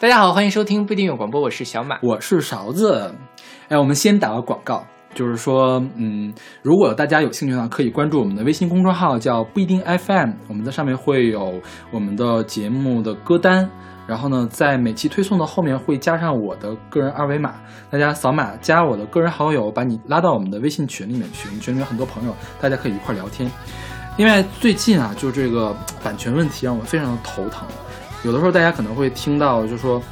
大家好，欢迎收听不一定有广播，我是小马，我是勺子。哎，我们先打个广告，就是说，嗯，如果大家有兴趣的话，可以关注我们的微信公众号，叫不一定 FM，我们在上面会有我们的节目的歌单。然后呢，在每期推送的后面会加上我的个人二维码，大家扫码加我的个人好友，把你拉到我们的微信群里面去。我们群里面很多朋友，大家可以一块聊天。另外，最近啊，就这个版权问题让我非常的头疼。有的时候大家可能会听到，就说，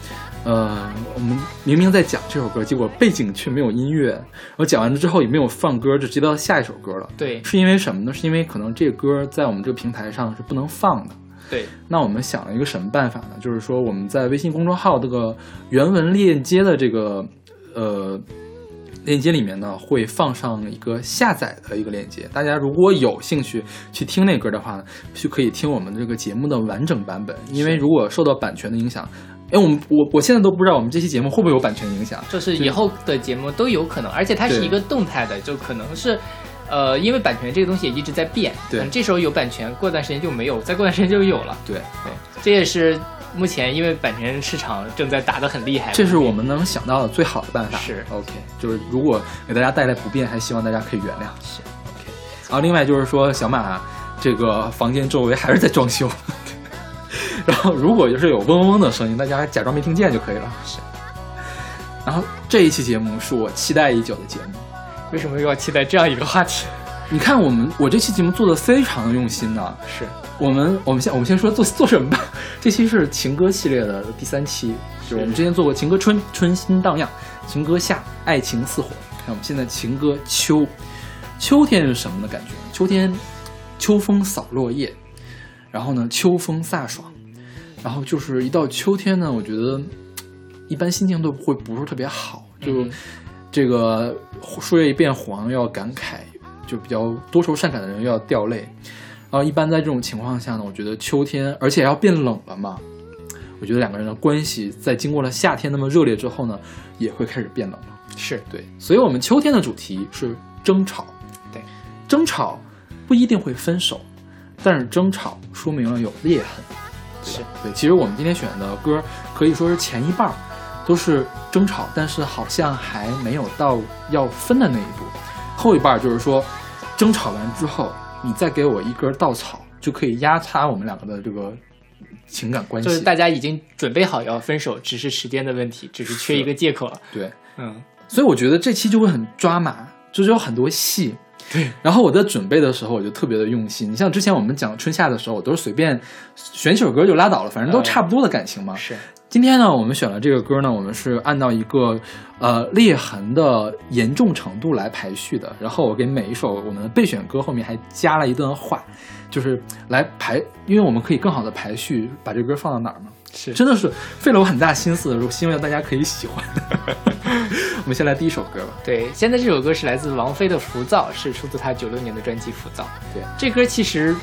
呃，我们明明在讲这首歌，结果背景却没有音乐。我讲完了之后也没有放歌，就直接到下一首歌了。对，是因为什么呢？是因为可能这个歌在我们这个平台上是不能放的。对，那我们想了一个什么办法呢？就是说我们在微信公众号这个原文链接的这个呃链接里面呢，会放上一个下载的一个链接。大家如果有兴趣去听那歌的话，就可以听我们这个节目的完整版本。因为如果受到版权的影响，哎，我们我我现在都不知道我们这期节目会不会有版权影响，就是以后的节目都有可能，而且它是一个动态的，就可能是。呃，因为版权这个东西也一直在变，对，这时候有版权，过段时间就没有，再过段时间就有了，对对，这也是目前因为版权市场正在打得很厉害，这是我们能想到的最好的办法，是 OK，就是如果给大家带来不便，还希望大家可以原谅，是 OK。然后另外就是说，小马这个房间周围还是在装修，然后如果就是有嗡嗡嗡的声音，大家假装没听见就可以了，是。然后这一期节目是我期待已久的节目。为什么又要期待这样一个话题？你看我们我这期节目做的非常的用心呢。是我们我们先我们先说做做什么吧。这期是情歌系列的第三期，就是我们之前做过情歌春春心荡漾，情歌夏爱情似火。看我们现在情歌秋，秋天是什么的感觉？秋天秋风扫落叶，然后呢秋风飒爽，然后就是一到秋天呢，我觉得一般心情都会不是特别好，就。这个树叶一变黄，要感慨，就比较多愁善感的人又要掉泪。然后一般在这种情况下呢，我觉得秋天，而且要变冷了嘛，我觉得两个人的关系在经过了夏天那么热烈之后呢，也会开始变冷了。是对，所以我们秋天的主题是争吵。对，争吵不一定会分手，但是争吵说明了有裂痕。是对，其实我们今天选的歌可以说是前一半儿。都是争吵，但是好像还没有到要分的那一步。后一半就是说，争吵完之后，你再给我一根稻草，就可以压塌我们两个的这个情感关系。就是大家已经准备好要分手，只是时间的问题，只是缺一个借口了。对，嗯，所以我觉得这期就会很抓马，就是有很多戏。对，然后我在准备的时候，我就特别的用心。你像之前我们讲春夏的时候，我都是随便选几首歌就拉倒了，反正都差不多的感情嘛。是。今天呢，我们选了这个歌呢，我们是按照一个呃裂痕的严重程度来排序的。然后我给每一首我们的备选歌后面还加了一段话，就是来排，因为我们可以更好的排序，把这歌放到哪儿嘛。是，真的是费了我很大心思，希望大家可以喜欢。我们先来第一首歌吧。对，现在这首歌是来自王菲的《浮躁》，是出自她九六年的专辑《浮躁》。对，这歌其实。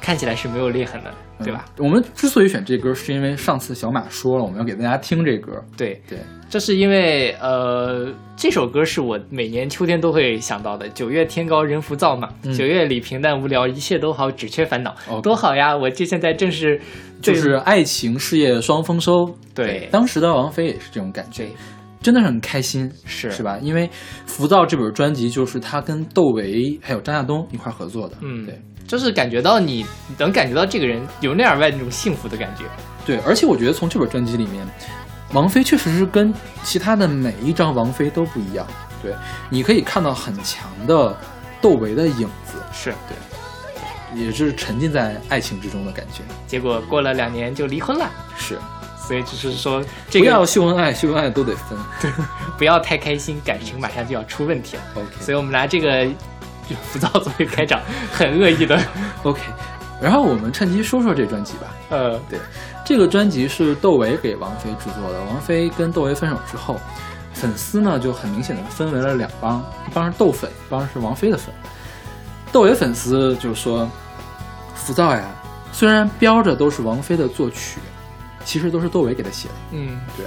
看起来是没有裂痕的，对吧？我们之所以选这歌，是因为上次小马说了，我们要给大家听这歌。对对，这是因为呃，这首歌是我每年秋天都会想到的。九月天高人浮躁嘛，九月里平淡无聊，一切都好，只缺烦恼，多好呀！我这现在正是就是爱情事业双丰收。对，当时的王菲也是这种感觉，真的是很开心，是是吧？因为《浮躁》这本专辑就是他跟窦唯还有张亚东一块合作的。嗯，对。就是感觉到你能感觉到这个人由内而外那种幸福的感觉，对，而且我觉得从这本专辑里面，王菲确实是跟其他的每一张王菲都不一样，对，你可以看到很强的窦唯的影子，是对，也是沉浸在爱情之中的感觉。结果过了两年就离婚了，是，所以就是说，不要秀恩爱，秀恩爱都得分，对，不要太开心，感情马上就要出问题了。OK，所以我们拿这个。浮躁作为开场，很恶意的。OK，然后我们趁机说说这专辑吧。呃，对，这个专辑是窦唯给王菲制作的。王菲跟窦唯分手之后，粉丝呢就很明显的分为了两帮，一帮是窦粉，一帮是王菲的粉。窦唯粉丝就说：“浮躁呀，虽然标着都是王菲的作曲，其实都是窦唯给他写的。”嗯，对。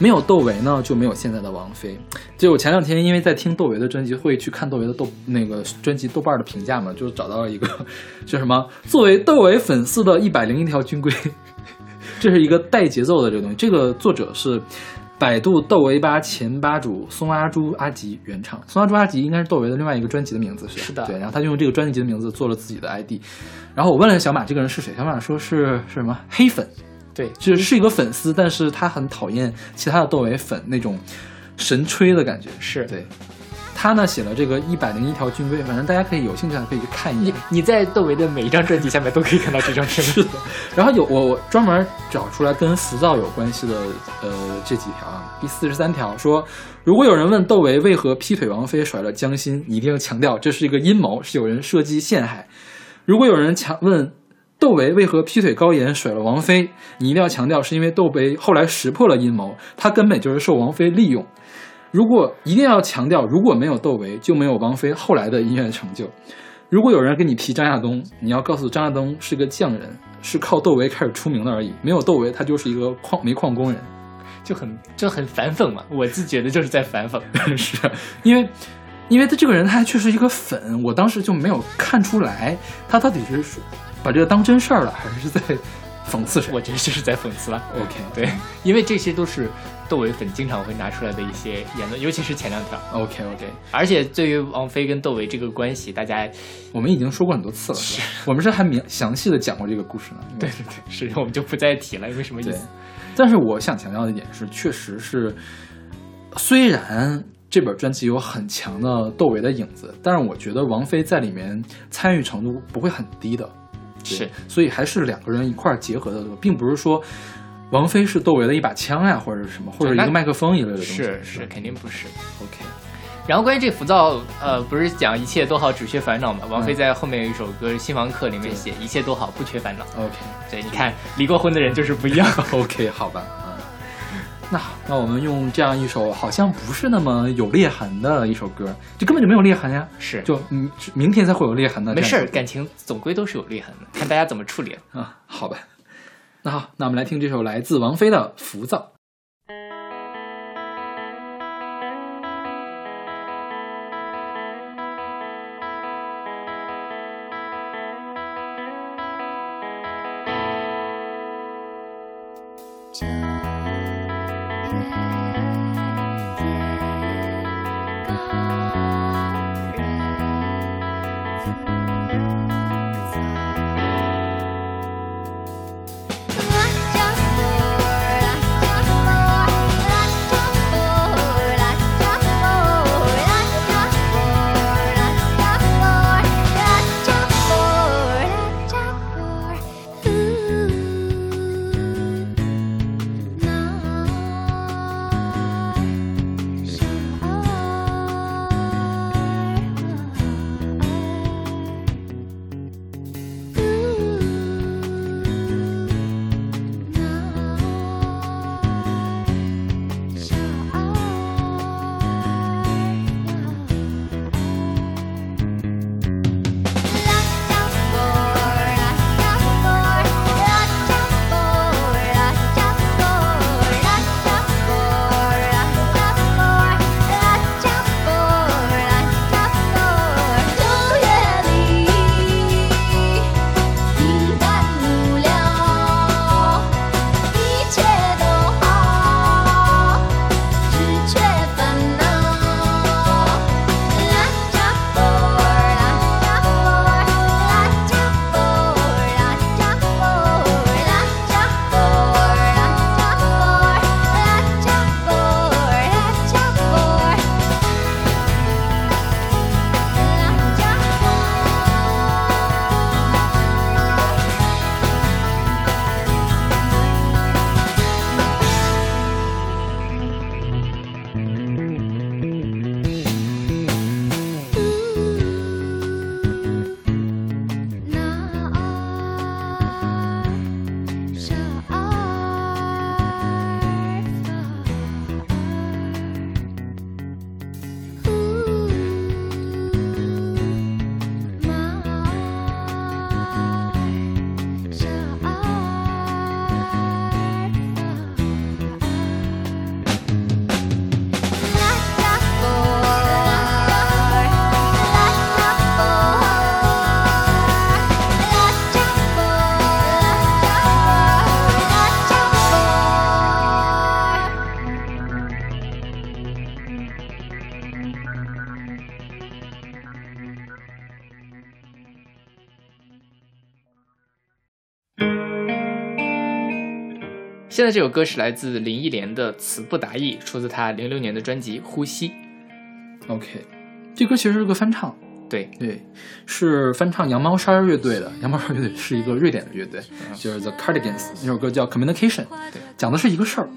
没有窦唯呢，就没有现在的王菲。就我前两天因为在听窦唯的专辑，会去看窦唯的豆那个专辑豆瓣的评价嘛，就找到了一个，叫什么？作为窦唯粉丝的一百零一条军规，这是一个带节奏的这个东西。这个作者是百度窦唯吧前吧主松阿朱阿吉原唱。松阿朱阿吉应该是窦唯的另外一个专辑的名字，是是的。对，然后他就用这个专辑的名字做了自己的 ID。然后我问了小马这个人是谁，小马说是是什么黑粉。对，就是是一个粉丝，但是他很讨厌其他的窦唯粉那种神吹的感觉。是对。他呢写了这个一百零一条军规，反正大家可以有兴趣的可以去看一眼。你在窦唯的每一张专辑下面都可以看到这张片 是的。然后有我我专门找出来跟浮躁有关系的呃这几条啊，第四十三条说，如果有人问窦唯为何劈腿王菲甩了江心，你一定要强调这是一个阴谋，是有人设计陷害。如果有人强问窦唯为何劈腿高岩甩了王菲，你一定要强调是因为窦唯后来识破了阴谋，他根本就是受王菲利用。如果一定要强调，如果没有窦唯，就没有王菲后来的音乐成就。如果有人跟你提张亚东，你要告诉张亚东是个匠人，是靠窦唯开始出名的而已。没有窦唯，他就是一个矿煤矿工人，就很就很反讽嘛。我自觉得就是在反讽，是因为，因为他这个人他还确实一个粉，我当时就没有看出来他到底是把这个当真事儿了，还是在讽刺谁？我觉得就是在讽刺了。OK，对，因为这些都是。窦唯粉经常会拿出来的一些言论，尤其是前两条。OK OK，而且对于王菲跟窦唯这个关系，大家我们已经说过很多次了。是我们是还明详细的讲过这个故事呢。对对对，是我们就不再提了，因为什么意思？但是我想强调的一点是，确实是，虽然这本专辑有很强的窦唯的影子，但是我觉得王菲在里面参与程度不会很低的。是，所以还是两个人一块儿结合的，并不是说。王菲是窦唯的一把枪呀，或者是什么，或者一个麦克风一类的东西。是是，肯定不是。OK。然后关于这浮躁，呃，不是讲一切都好，只缺烦恼嘛？王菲在后面有一首歌《新房客》里面写一切都好，不缺烦恼。OK。对，你看离过婚的人就是不一样。OK，好吧。那好，那我们用这样一首好像不是那么有裂痕的一首歌，就根本就没有裂痕呀。是，就明明天才会有裂痕的。没事儿，感情总归都是有裂痕的，看大家怎么处理啊。好吧。那好，那我们来听这首来自王菲的《浮躁》。现在这首歌是来自林忆莲的《词不达意》，出自她零六年的专辑《呼吸》。OK，这歌其实是个翻唱。对对，是翻唱羊毛衫乐队的。羊毛衫乐队是一个瑞典的乐队，就是 The Cardigans。那首歌叫《Communication》，讲的是一个事儿。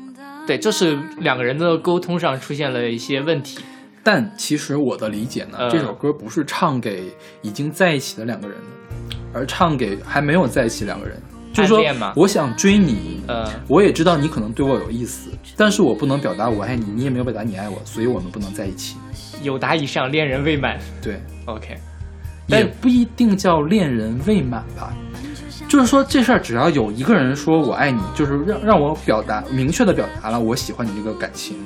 对，就是两个人的沟通上出现了一些问题。但其实我的理解呢，这首歌不是唱给已经在一起的两个人的，而唱给还没有在一起两个人。就是说，我想追你，呃，我也知道你可能对我有意思，但是我不能表达我爱你，你也没有表达你爱我，所以我们不能在一起。有达以上，恋人未满。对，OK，也不一定叫恋人未满吧。就是说，这事儿只要有一个人说我爱你，就是让让我表达明确的表达了我喜欢你这个感情，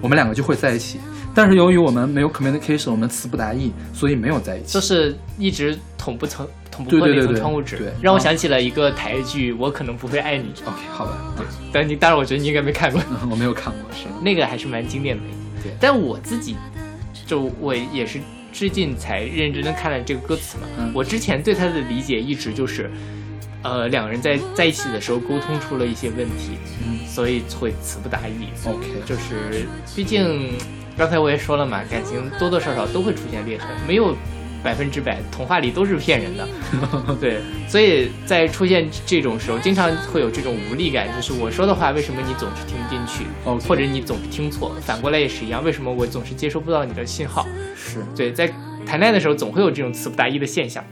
我们两个就会在一起。但是由于我们没有 communication，我们词不达意，所以没有在一起。就是一直捅不成。捅破那层窗户纸，让我想起了一个台剧，我可能不会爱你。OK，好吧。对，但你当然，我觉得你应该没看过。我没有看过，是那个还是蛮经典的。对，但我自己就我也是最近才认真的看了这个歌词嘛。我之前对他的理解一直就是，呃，两个人在在一起的时候沟通出了一些问题，嗯，所以会词不达意。OK，就是毕竟刚才我也说了嘛，感情多多少少都会出现裂痕，没有。百分之百，童话里都是骗人的，对，所以在出现这种时候，经常会有这种无力感，就是我说的话，为什么你总是听不进去，或者你总是听错？反过来也是一样，为什么我总是接收不到你的信号？是对，在谈恋爱的时候，总会有这种词不达意的现象。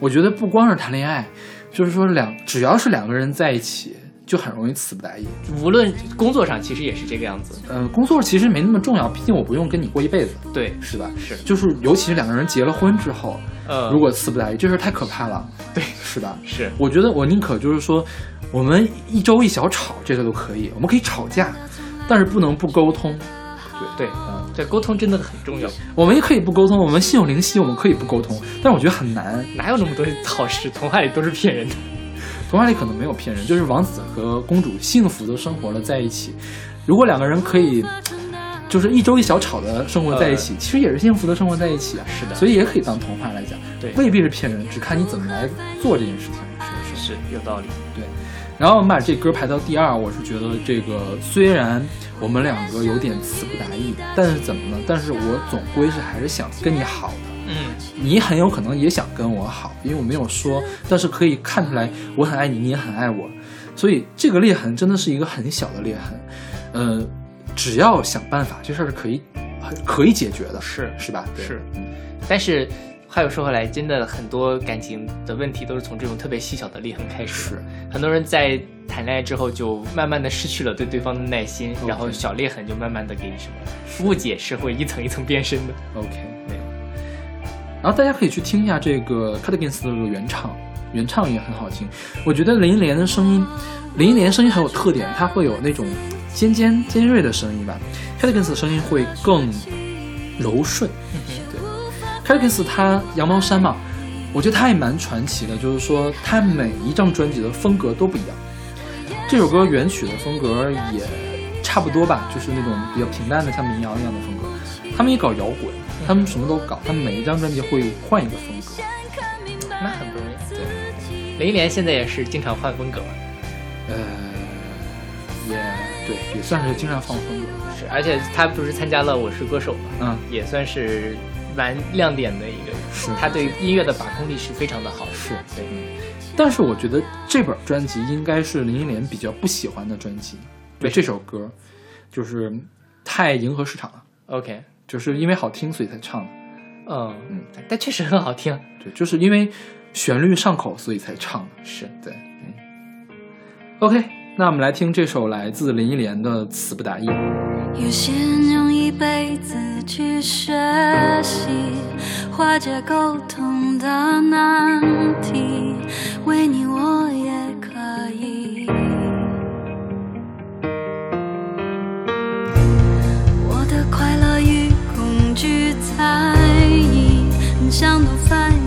我觉得不光是谈恋爱，就是说两，只要是两个人在一起。就很容易词不达意，无论工作上其实也是这个样子。嗯，工作其实没那么重要，毕竟我不用跟你过一辈子，对，是吧？是，就是尤其是两个人结了婚之后，呃，如果词不达意，这事太可怕了，对，是吧？是，我觉得我宁可就是说，我们一周一小吵，这个都可以，我们可以吵架，但是不能不沟通。对对，嗯，这沟通真的很重要。我们也可以不沟通，我们心有灵犀，我们可以不沟通，但是我觉得很难，哪有那么多好事？童话里都是骗人的。童话里可能没有骗人，就是王子和公主幸福的生活了在一起。如果两个人可以，就是一周一小吵的生活在一起，其实也是幸福的生活在一起啊。是的，所以也可以当童话来讲，对，未必是骗人，只看你怎么来做这件事情。是是是，有道理。对，然后我们把这歌排到第二，我是觉得这个虽然我们两个有点词不达意，但是怎么呢？但是我总归是还是想跟你好的。嗯，你很有可能也想跟我好，因为我没有说，但是可以看出来我很爱你，你也很爱我，所以这个裂痕真的是一个很小的裂痕，呃，只要想办法，这事儿是可以，可以解决的，是是吧？是，但是话又说回来，真的很多感情的问题都是从这种特别细小的裂痕开始，很多人在谈恋爱之后就慢慢的失去了对对方的耐心，然后小裂痕就慢慢的给你什么误解是会一层一层变深的。OK。然后大家可以去听一下这个 Cardigans 的原唱，原唱也很好听。我觉得林忆莲的声音，林忆莲声音很有特点，她会有那种尖尖尖锐的声音吧。Cardigans 的声音会更柔顺。对，Cardigans 他羊毛衫嘛，我觉得他也蛮传奇的，就是说他每一张专辑的风格都不一样。这首歌原曲的风格也差不多吧，就是那种比较平淡的，像民谣一样的风格。他们也搞摇滚。他们什么都搞，他们每一张专辑会换一个风格，那很不容易。对，林忆莲现在也是经常换风格嘛。呃，也对，也算是经常换风格。是，而且他不是参加了《我是歌手》嘛，嗯，也算是蛮亮点的一个。是，他对音乐的把控力是非常的好。是，对。但是我觉得这本专辑应该是林忆莲比较不喜欢的专辑。对这首歌，就是太迎合市场了。OK。就是因为好听，所以才唱的。嗯嗯，但确实很好听。对，就是因为旋律上口，所以才唱的。是对。嗯。OK，那我们来听这首来自林忆莲的《词不达意》。有些人用一辈子去学习化解沟通的难题，为你想都翻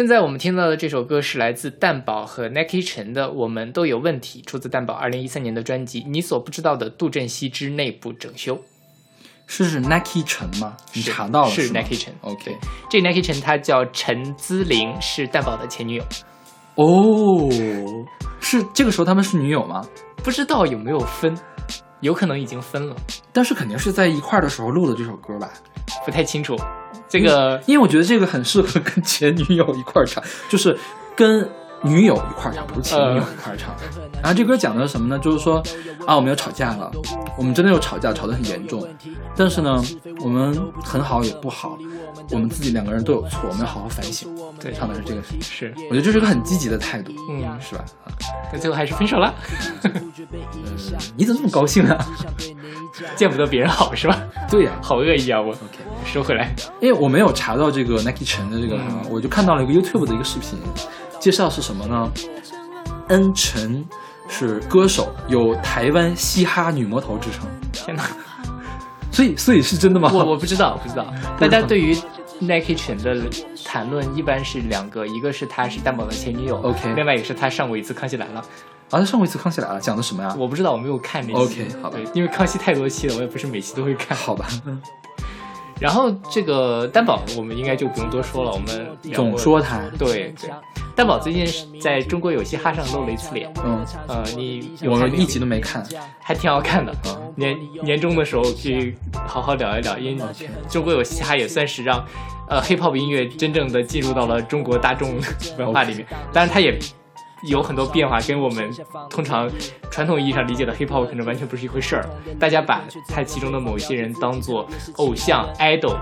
现在我们听到的这首歌是来自蛋宝和 Nike 陈的《我们都有问题》，出自蛋宝二零一三年的专辑《你所不知道的杜振熙之内部整修》。是是 Nike 陈吗？你查到了是吗 Nike 陈 OK，这 Nike 陈她叫陈姿玲，是蛋宝的前女友。哦，是这个时候他们是女友吗？不知道有没有分，有可能已经分了，但是肯定是在一块儿的时候录的这首歌吧？不太清楚。这个因为我觉得这个很适合跟前女友一块儿唱，就是跟女友一块儿唱，不是前女友一块儿唱。然后这歌讲的是什么呢？就是说啊，我们要吵架了，我们真的有吵架，吵得很严重。但是呢，我们很好也不好，我们自己两个人都有错，我们要好好反省。对唱的是这个，是，我觉得这是个很积极的态度，嗯，是吧？啊但最后还是分手了，嗯，你怎么这么高兴啊？见不得别人好是吧？对呀、好恶意啊！我 OK，收回来。因为我没有查到这个 Nike 陈的这个，嗯我就看到了一个 YouTube 的一个视频，介绍是什么呢？恩晨是歌手，有台湾嘻哈女魔头之称，天哪，所以所以是真的吗？我我不知道，不知道。大家对于 Nike 犬的谈论一般是两个，一个是他是蛋宝的前女友 OK 另外一个是他上过一次《康熙来了》。啊，他上过一次《康熙来了》，讲的什么呀？我不知道，我没有看那期。OK，好吧对，因为康熙太多期了，我也不是每期都会看。好吧，然后这个担保，我们应该就不用多说了，我们总说他，对对。担保最近是在中国有嘻哈上露了一次脸，嗯，呃，你有看那个我一集都没看，还挺好看的。啊年年终的时候可以好好聊一聊，因为中国有嘻哈也算是让呃 hip hop 音乐真正的进入到了中国大众文化里面。当然，他也有很多变化，跟我们通常传统意义上理解的 hip hop 可能完全不是一回事儿。大家把它其中的某一些人当做偶像 idol、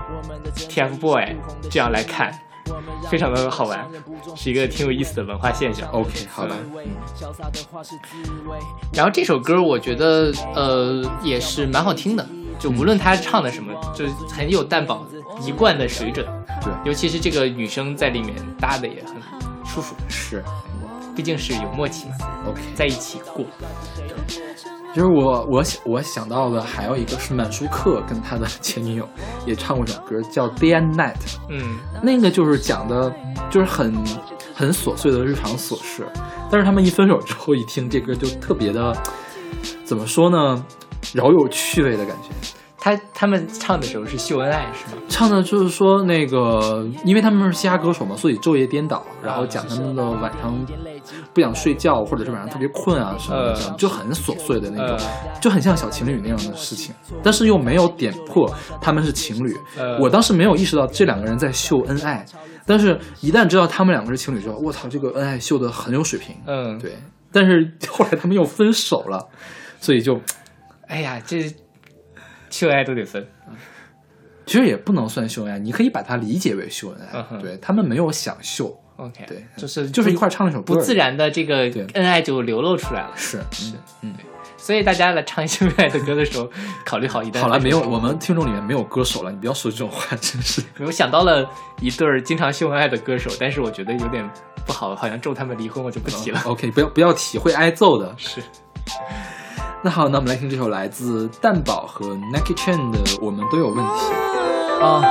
TFBOY 这样来看。非常的好玩，是一个挺有意思的文化现象。OK，好的，然后这首歌我觉得呃也是蛮好听的，就无论他唱的什么，就很有蛋堡一贯的水准。对，尤其是这个女生在里面搭的也很舒服，是毕竟是有默契嘛，OK。在一起过。就是我我想我想到的还有一个是满舒克跟他的前女友 也唱过一首歌叫《Day and Night》，嗯，那个就是讲的，就是很很琐碎的日常琐事，但是他们一分手之后，一听这歌就特别的，怎么说呢，饶有趣味的感觉。他他们唱的时候是秀恩爱是吗？唱的就是说那个，因为他们是嘻哈歌手嘛，所以昼夜颠倒，然后讲他们的晚上不想睡觉，或者是晚上特别困啊什么的，呃就很琐碎的那种，呃就很像小情侣那样的事情，但是又没有点破他们是情侣。呃我当时没有意识到这两个人在秀恩爱，但是一旦知道他们两个是情侣之后，我操，这个恩爱秀的很有水平。嗯，对，但是后来他们又分手了，所以就哎呀，这秀恩爱都得分。其实也不能算秀恩爱，你可以把它理解为秀恩爱。嗯对他们没有想秀，OK，对，就是就是一块唱了一首歌，不自。然的这个恩爱就流露出来了。是是，嗯，所以大家来唱秀恩爱的歌的时候，考虑好一段好了，没有，我们听众里面没有歌手了，你不要说这种话，真是。我想到了一对儿经常秀恩爱的歌手，但是我觉得有点不好，好像咒他们离婚，我就不提了。OK，不要不要提，会挨揍的。是，那好，那我们来听这首来自蛋宝和 Nike Chen 的《我们都有问题》。啊、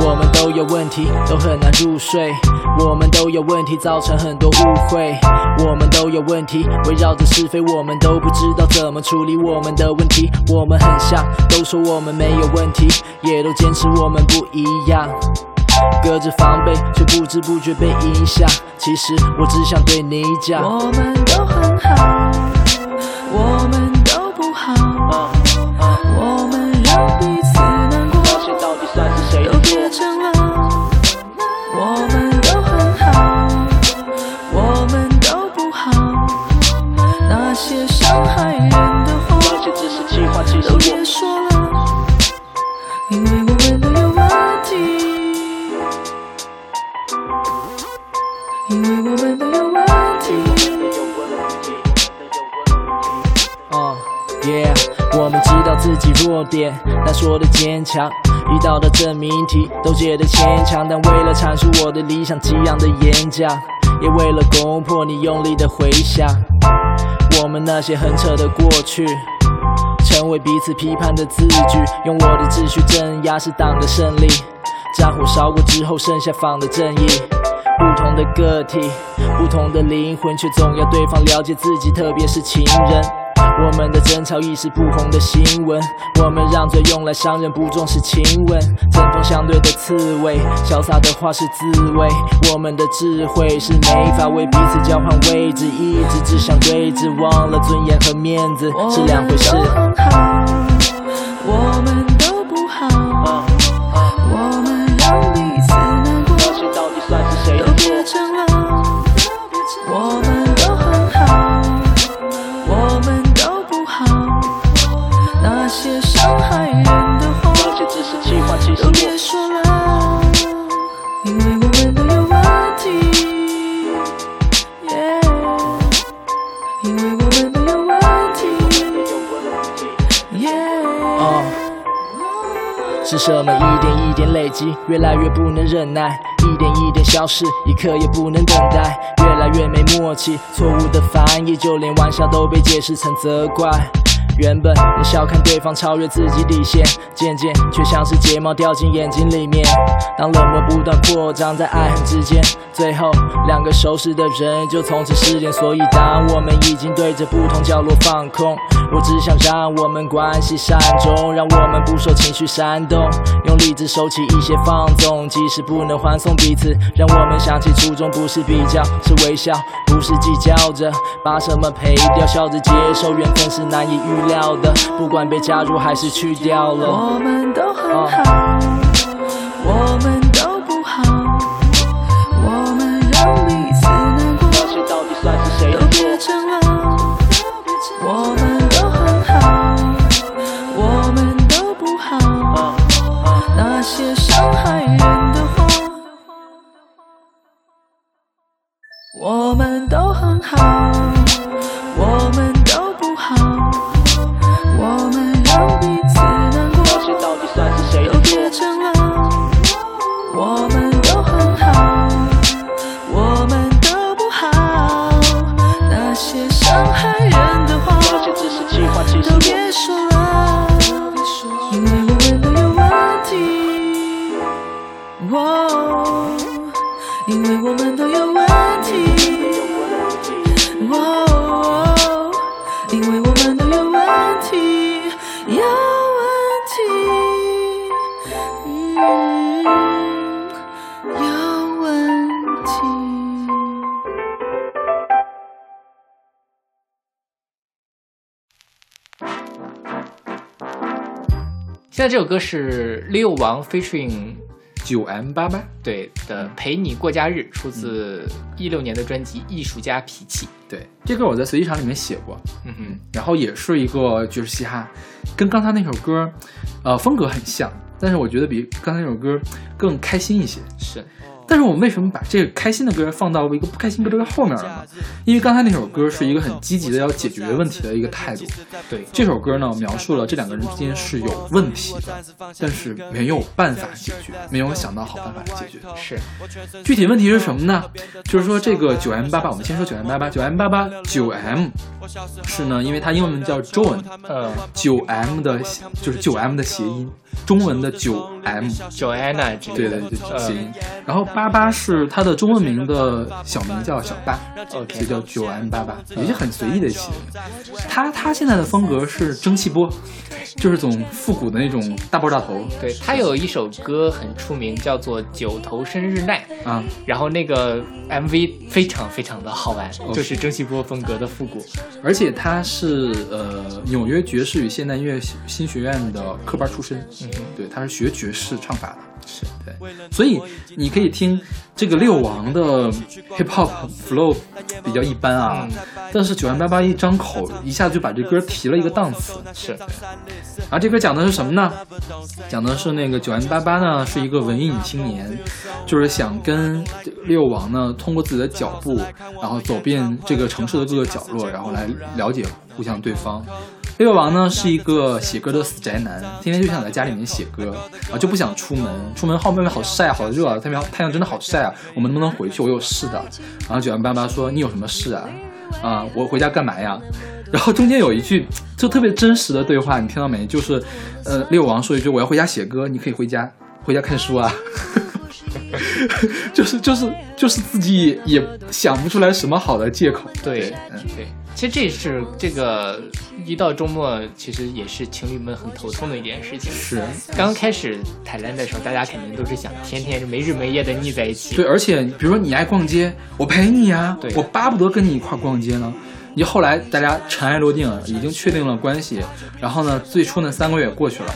我们都有问题，都很难入睡。我们都有问题，造成很多误会。我们都有问题，围绕着是非，我们都不知道怎么处理我们的问题。我们很像，都说我们没有问题，也都坚持我们不一样。隔着防备，却不知不觉被影响。其实我只想对你讲，我们都很好，我们让彼此难过，这到底算是谁都的错？变成了。我们都很好，我们都不好，那些伤害人的话那些只是气话，其实都别说了，因为我们都有问题，因为我们都有问题。嗯，Yeah，我们知道自己弱点，但说的坚强。遇到的证明题都觉得牵强，但为了阐述我的理想，激昂的演讲，也为了攻破你用力的回响。我们那些很扯的过去，成为彼此批判的字句，用我的秩序镇压是党的胜利。战火烧过之后，剩下仿的正义。不同的个体，不同的灵魂，却总要对方了解自己，特别是情人。我们的争吵一时不红的新闻，我们让嘴用来伤人，不重视亲吻。针锋相对的刺猬，潇洒的话是滋味。我们的智慧是没法为彼此交换位置，一直只想对峙，忘了尊严和面子是两回事。我们都很好，我们都越来越不能忍耐，一点一点消失，一刻也不能等待，越来越没默契，错误的翻译，就连玩笑都被解释成责怪。原本能笑看对方超越自己底线，渐渐却像是睫毛掉进眼睛里面。当冷漠不断扩张在爱恨之间，最后两个熟识的人就从此失联。所以当我们已经对着不同角落放空，我只想让我们关系善终，让我们不受情绪煽动，用理智收起一些放纵，即使不能欢送彼此，让我们想起初衷不是比较，是微笑，不是计较着把什么赔掉，笑着接受缘分是难以预料的，不管被加入还是去掉了。我们都很好，在这首歌是六王 featuring 九 M 八八，对的《陪你过假日》，出自一六年的专辑《艺术家脾气》。对，这歌我在随机场里面写过，嗯哼，然后也是一个爵士嘻哈，跟刚才那首歌，呃，风格很像，但是我觉得比刚才那首歌更开心一些。是但是我们为什么把这个开心的歌放到一个不开心歌的后面了呢？因为刚才那首歌是一个很积极的要解决问题的一个态度，对，这首歌呢描述了这两个人之间是有问题的，但是没有办法解决，没有想到好办法解决。是。具体问题是什么呢？就是说这个九 M 八八，我们先说九 M 八八，九 M 八八九 M 是呢，因为它英文名叫 John，呃九 M 的就是九 M 的谐音，中文的九 M，Joanna 之类的，对的，就呃谐音。然后八八是他的中文名的小名叫小八，OK 所以叫九 M 八八，也是很随意的起的。他他现在的风格是蒸汽波，就是这种复古的那种大爆炸头对他有一首歌很出名，叫做《九头生日奈》，啊。然后那个 MV 非常非常的好玩，就是蒸汽波风格的复古。而且他是呃纽约爵士与现代音乐新学院的科班出身，嗯对，他是学爵士唱法的，是对，所以你可以听这个六王的 hip hop flow 比较一般啊，嗯但是九万八八一张口一下子就把这歌提了一个档次。是然后这歌讲的是什么呢？讲的是那个九万八八呢是一个文艺女青年，就是想跟六王呢通过自己的脚步，然后走遍这个城市的各个角落，然后来了解互相对方。六王呢是一个写歌的死宅男，天天就想在家里面写歌啊，就不想出门。出门后外面好晒啊，好热啊，太阳太阳真的好晒啊，我们能不能回去？我有事的。然后九万八八说：“你有什么事啊？啊，我回家干嘛呀？”然后中间有一句就特别真实的对话，你听到没？就是，呃，六王说一句：“我要回家写歌，你可以回家回家看书啊。”就是就是就是自己也想不出来什么好的借口。对嗯，对。其实这是这个一到周末，其实也是情侣们很头痛的一件事情。是刚开始谈恋爱的时候，大家肯定都是想天天没日没夜的腻在一起。对，而且比如说你爱逛街，我陪你呀、对我巴不得跟你一块逛街呢。你后来大家尘埃落定了，已经确定了关系，然后呢，最初那三个月过去了，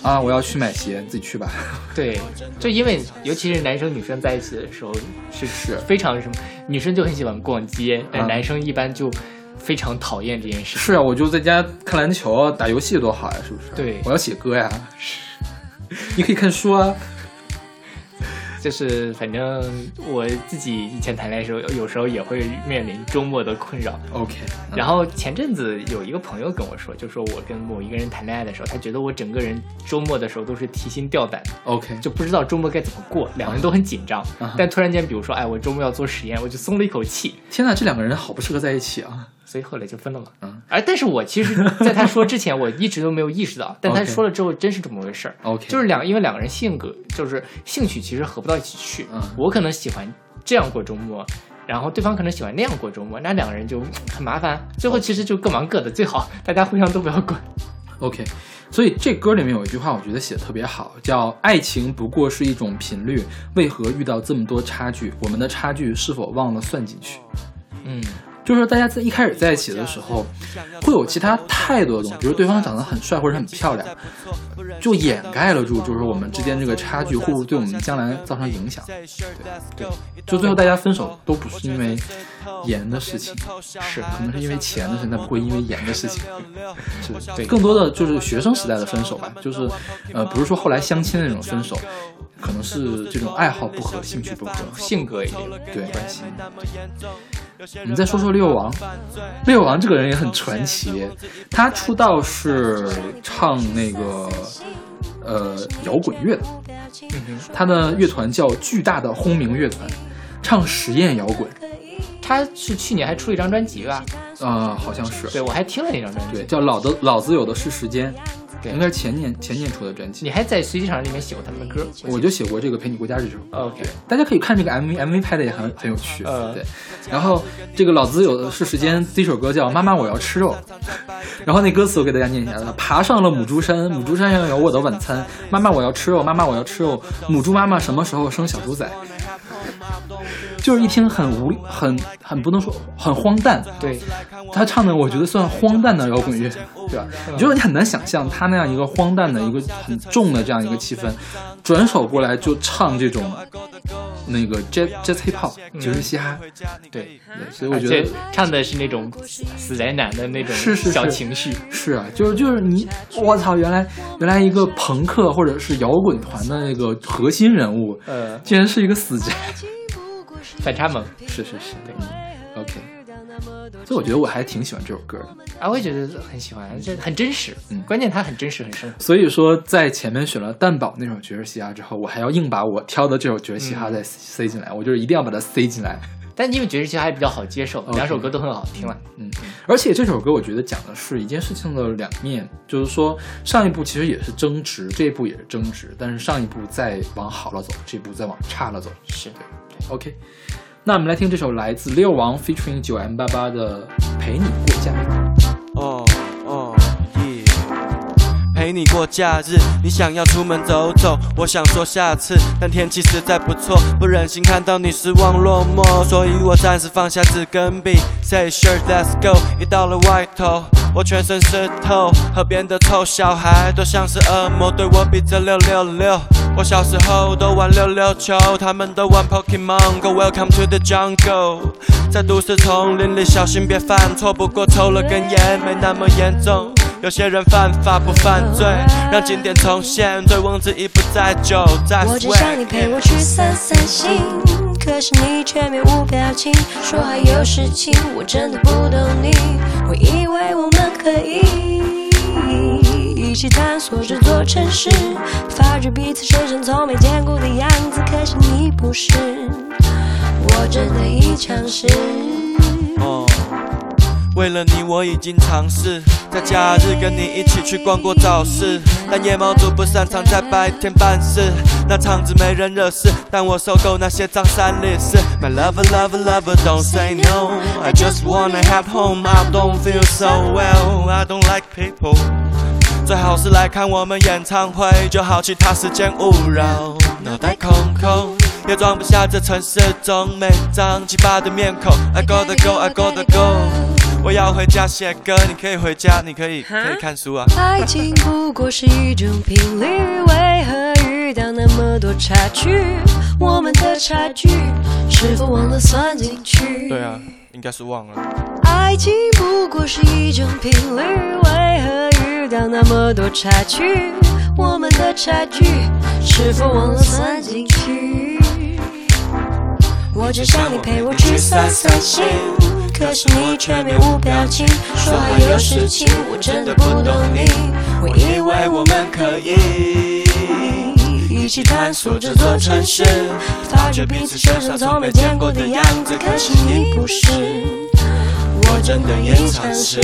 啊，我要去买鞋，你自己去吧。对，就因为尤其是男生女生在一起的时候，是是非常什么，女生就很喜欢逛街，但啊男生一般就非常讨厌这件事。是啊，我就在家看篮球、打游戏多好呀，是不是？对我要写歌呀。你可以看书啊。就是反正我自己以前谈恋爱的时候，有时候也会面临周末的困扰。OK，然后前阵子有一个朋友跟我说，就说我跟某一个人谈恋爱的时候，他觉得我整个人周末的时候都是提心吊胆的，OK，就不知道周末该怎么过，两个人都很紧张。但突然间，比如说，哎，我周末要做实验，我就松了一口气，天呐，这两个人好不适合在一起啊。所以后来就分了嘛。嗯，哎但是我其实在他说之前，我一直都没有意识到，但他说了之后，真是这么回事儿。OK，就是两，因为两个人性格就是兴趣其实合不到一起去。嗯我可能喜欢这样过周末，然后对方可能喜欢那样过周末，那两个人就很麻烦。最后其实就各忙各的，最好大家互相都不要管。OK，所以这歌里面有一句话，我觉得写的特别好，叫“爱情不过是一种频率，为何遇到这么多差距？我们的差距是否忘了算进去？”嗯，就是说大家在一开始在一起的时候，会有其他太多的东西，比如对方长得很帅或者很漂亮，就掩盖了住，就是我们之间这个差距会不会对我们将来造成影响？对，就最后大家分手都不是因为盐的事情，是可能是因为钱的事情，但不会因为盐的事情。是对，更多的就是学生时代的分手吧，就是呃，不是说后来相亲的那种分手，可能是这种爱好不合、兴趣不合。性格也有对关系。我们再说说六王，六王这个人也很传奇。他出道是唱那个呃摇滚乐的，嗯，他的乐团叫巨大的轰鸣乐团，唱实验摇滚，他是去年还出了一张专辑吧？啊、好像是对，我还听了那张专辑。对，叫老的老子有的是时间，对应该是前年前年出的专辑。你还在随机场里面写过他们的歌？我就写过这个陪你过假日这首歌。OK 大家可以看这个 MV，MV 拍的也很很有趣。呃对，然后这个老子有的是时间，第一首歌叫《妈妈我要吃肉》，然后那歌词我给大家念一下：爬上了母猪山，母猪山上有我的晚餐。妈妈，我要吃肉，妈妈，我要吃肉。母猪妈妈什么时候生小猪仔？就是一听很无很很不能说很荒诞，对，他唱的我觉得算荒诞的摇滚乐，对吧？你就是你很难想象他那样一个荒诞的一个很重的这样一个气氛，转手过来就唱这种那个 jazz jazz hip hop 爵士嘻哈，对，所以我觉得唱的是那种死宅男的那种是是是。小情绪，是啊，就是就是你，我操，原来原来一个朋克或者是摇滚团的那个核心人物，呃，竟然是一个死宅，反差萌是是是，对，OK。所以我觉得我还挺喜欢这首歌的。啊，我也觉得很喜欢，这很真实，嗯关键它很真实，很生活。所以说，在前面选了蛋堡那首爵士嘻哈之后，我还要硬把我挑的这首爵士嘻哈再塞进来，我就是一定要把它塞进来。但因为爵士嘻哈还比较好接受，两首歌都很好听了。嗯，而且这首歌我觉得讲的是一件事情的两面，就是说上一步其实也是争执，这一步也是争执，但是上一步再往好了走，这一步再往差了走。是对对，OK。那我们来听这首来自六王 featuring 九 M 八八的《陪你过假日》。哦哦耶！陪你过假日，你想要出门走走，我想说下次，但天气实在不错，不忍心看到你失望落寞，所以我暂时放下纸跟笔，say sure let's go。一到了外头，我全身湿透，河边的臭小孩都像是恶魔，对我比着六六六。我小时候都玩溜溜球，他们都玩 Pokemon Go。Welcome to the jungle，在都市丛林里小心别犯错，不过抽了根烟没那么严重。有些人犯法不犯罪，让经典重现，醉翁之意不在酒，在我只想你陪我去散散心，可是你却面无表情，说还有事情，我真的不懂你。我以为我们可以一起探索这座城市，发觉彼此身上从没见过的样子，可是你不是，我真的已尝试。哦，为了你，我已经尝试在假日跟你一起去逛过早市，但夜猫族不擅长在白天办事，那场子没人惹事，但我受够那些脏三烈士。My lover, lover, lover, don't say no. I just wanna have home. I don't feel so well. I don't like people. 最好是来看我们演唱会，就好其他时间勿扰。脑袋空空，也装不下这城市中每张奇葩的面孔。I gotta go, I gotta go。我要回家写歌，你可以回家，你可以可以看书啊。爱情不过是一种频率，为何遇到那么多差距？我们的差距是否忘了算进去？对啊，应该是忘了。爱情不过是一种频率，为何遇到那么多差距？我们的差距是否忘了算进去？我只想你陪我去散散心，可是你却面无表情，说还有事情，我真的不懂你。我以为我们可以一起探索这座城市，发觉彼此身上从没见过的样子，可是你不是，我真的也尝试。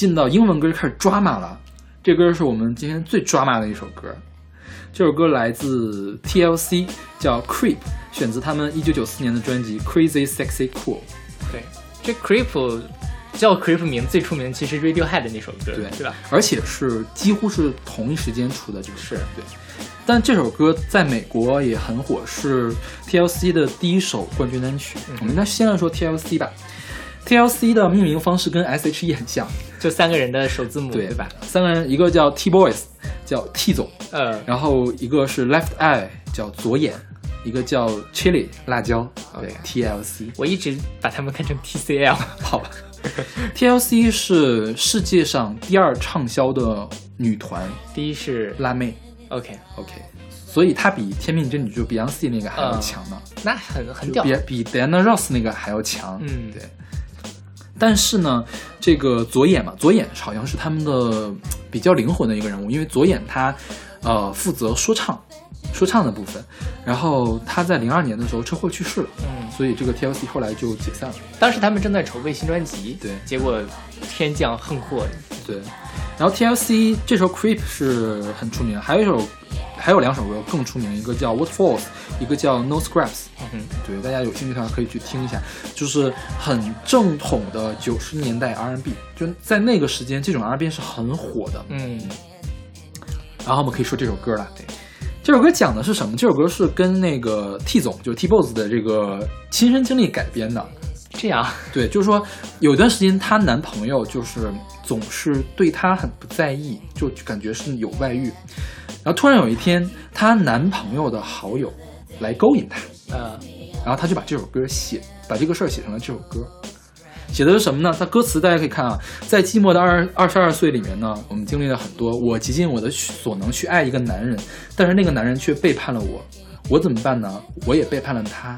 进到英文歌就开始抓马了。这歌是我们今天最抓马的一首歌。这首歌来自 TLC，叫《Creep》，选自他们一九九四年的专辑《Crazy Sexy Cool》。对，这 Creep 叫 Creep 名最出名，其实 Radiohead 的那首歌，对对吧？而且是几乎是同一时间出的这个是对。但这首歌在美国也很火，是 TLC 的第一首冠军单曲。我们那先来说 TLC 吧。TLC 的命名方式跟 S.H.E 很像，就三个人的首字母，对对吧？三个人，一个叫 T Boys，叫 T 总，呃，然后一个是 Left Eye，叫左眼，一个叫 Chili 辣椒，对 TLC。我一直把他们看成 TCL，好吧，TLC 是世界上第二畅销的女团。第一是辣妹。OK，，OK，所以她比天命真女就 Beyonce 那个还要嗯。强呢，那很很屌。比比 Diana Ross 那个还要强。嗯。对。但是呢，这个左眼嘛，左眼好像是他们的比较灵魂的一个人物，因为左眼他呃负责说唱，说唱的部分，然后他在零二年的时候车祸去世了，嗯，所以这个 TLC 后来就解散了。当时他们正在筹备新专辑，对。结果天降横祸，对，然后 TLC 这首 Creep 是很出名，还有一首，还有两首歌更出名，一个叫 What Falls，一个叫 No Scraps。嗯对，大家有兴趣的话可以去听一下，就是很正统的九十年代 R&B，就在那个时间，这种 R&B 是很火的。嗯然后我们可以说这首歌了，对，这首歌讲的是什么？这首歌是跟那个 T 总，就是 T Boss 的这个亲身经历改编的。这样，对，就是说有段时间她男朋友就是总是对她很不在意，就感觉是有外遇。然后突然有一天，她男朋友的好友来勾引她，呃，然后她就把这首歌写，把这个事儿写成了这首歌。写的是什么呢？它歌词大家可以看啊，在寂寞的二二十二岁里面呢，我们经历了很多。我极尽我的所能去爱一个男人，但是那个男人却背叛了我，我怎么办呢？我也背叛了他，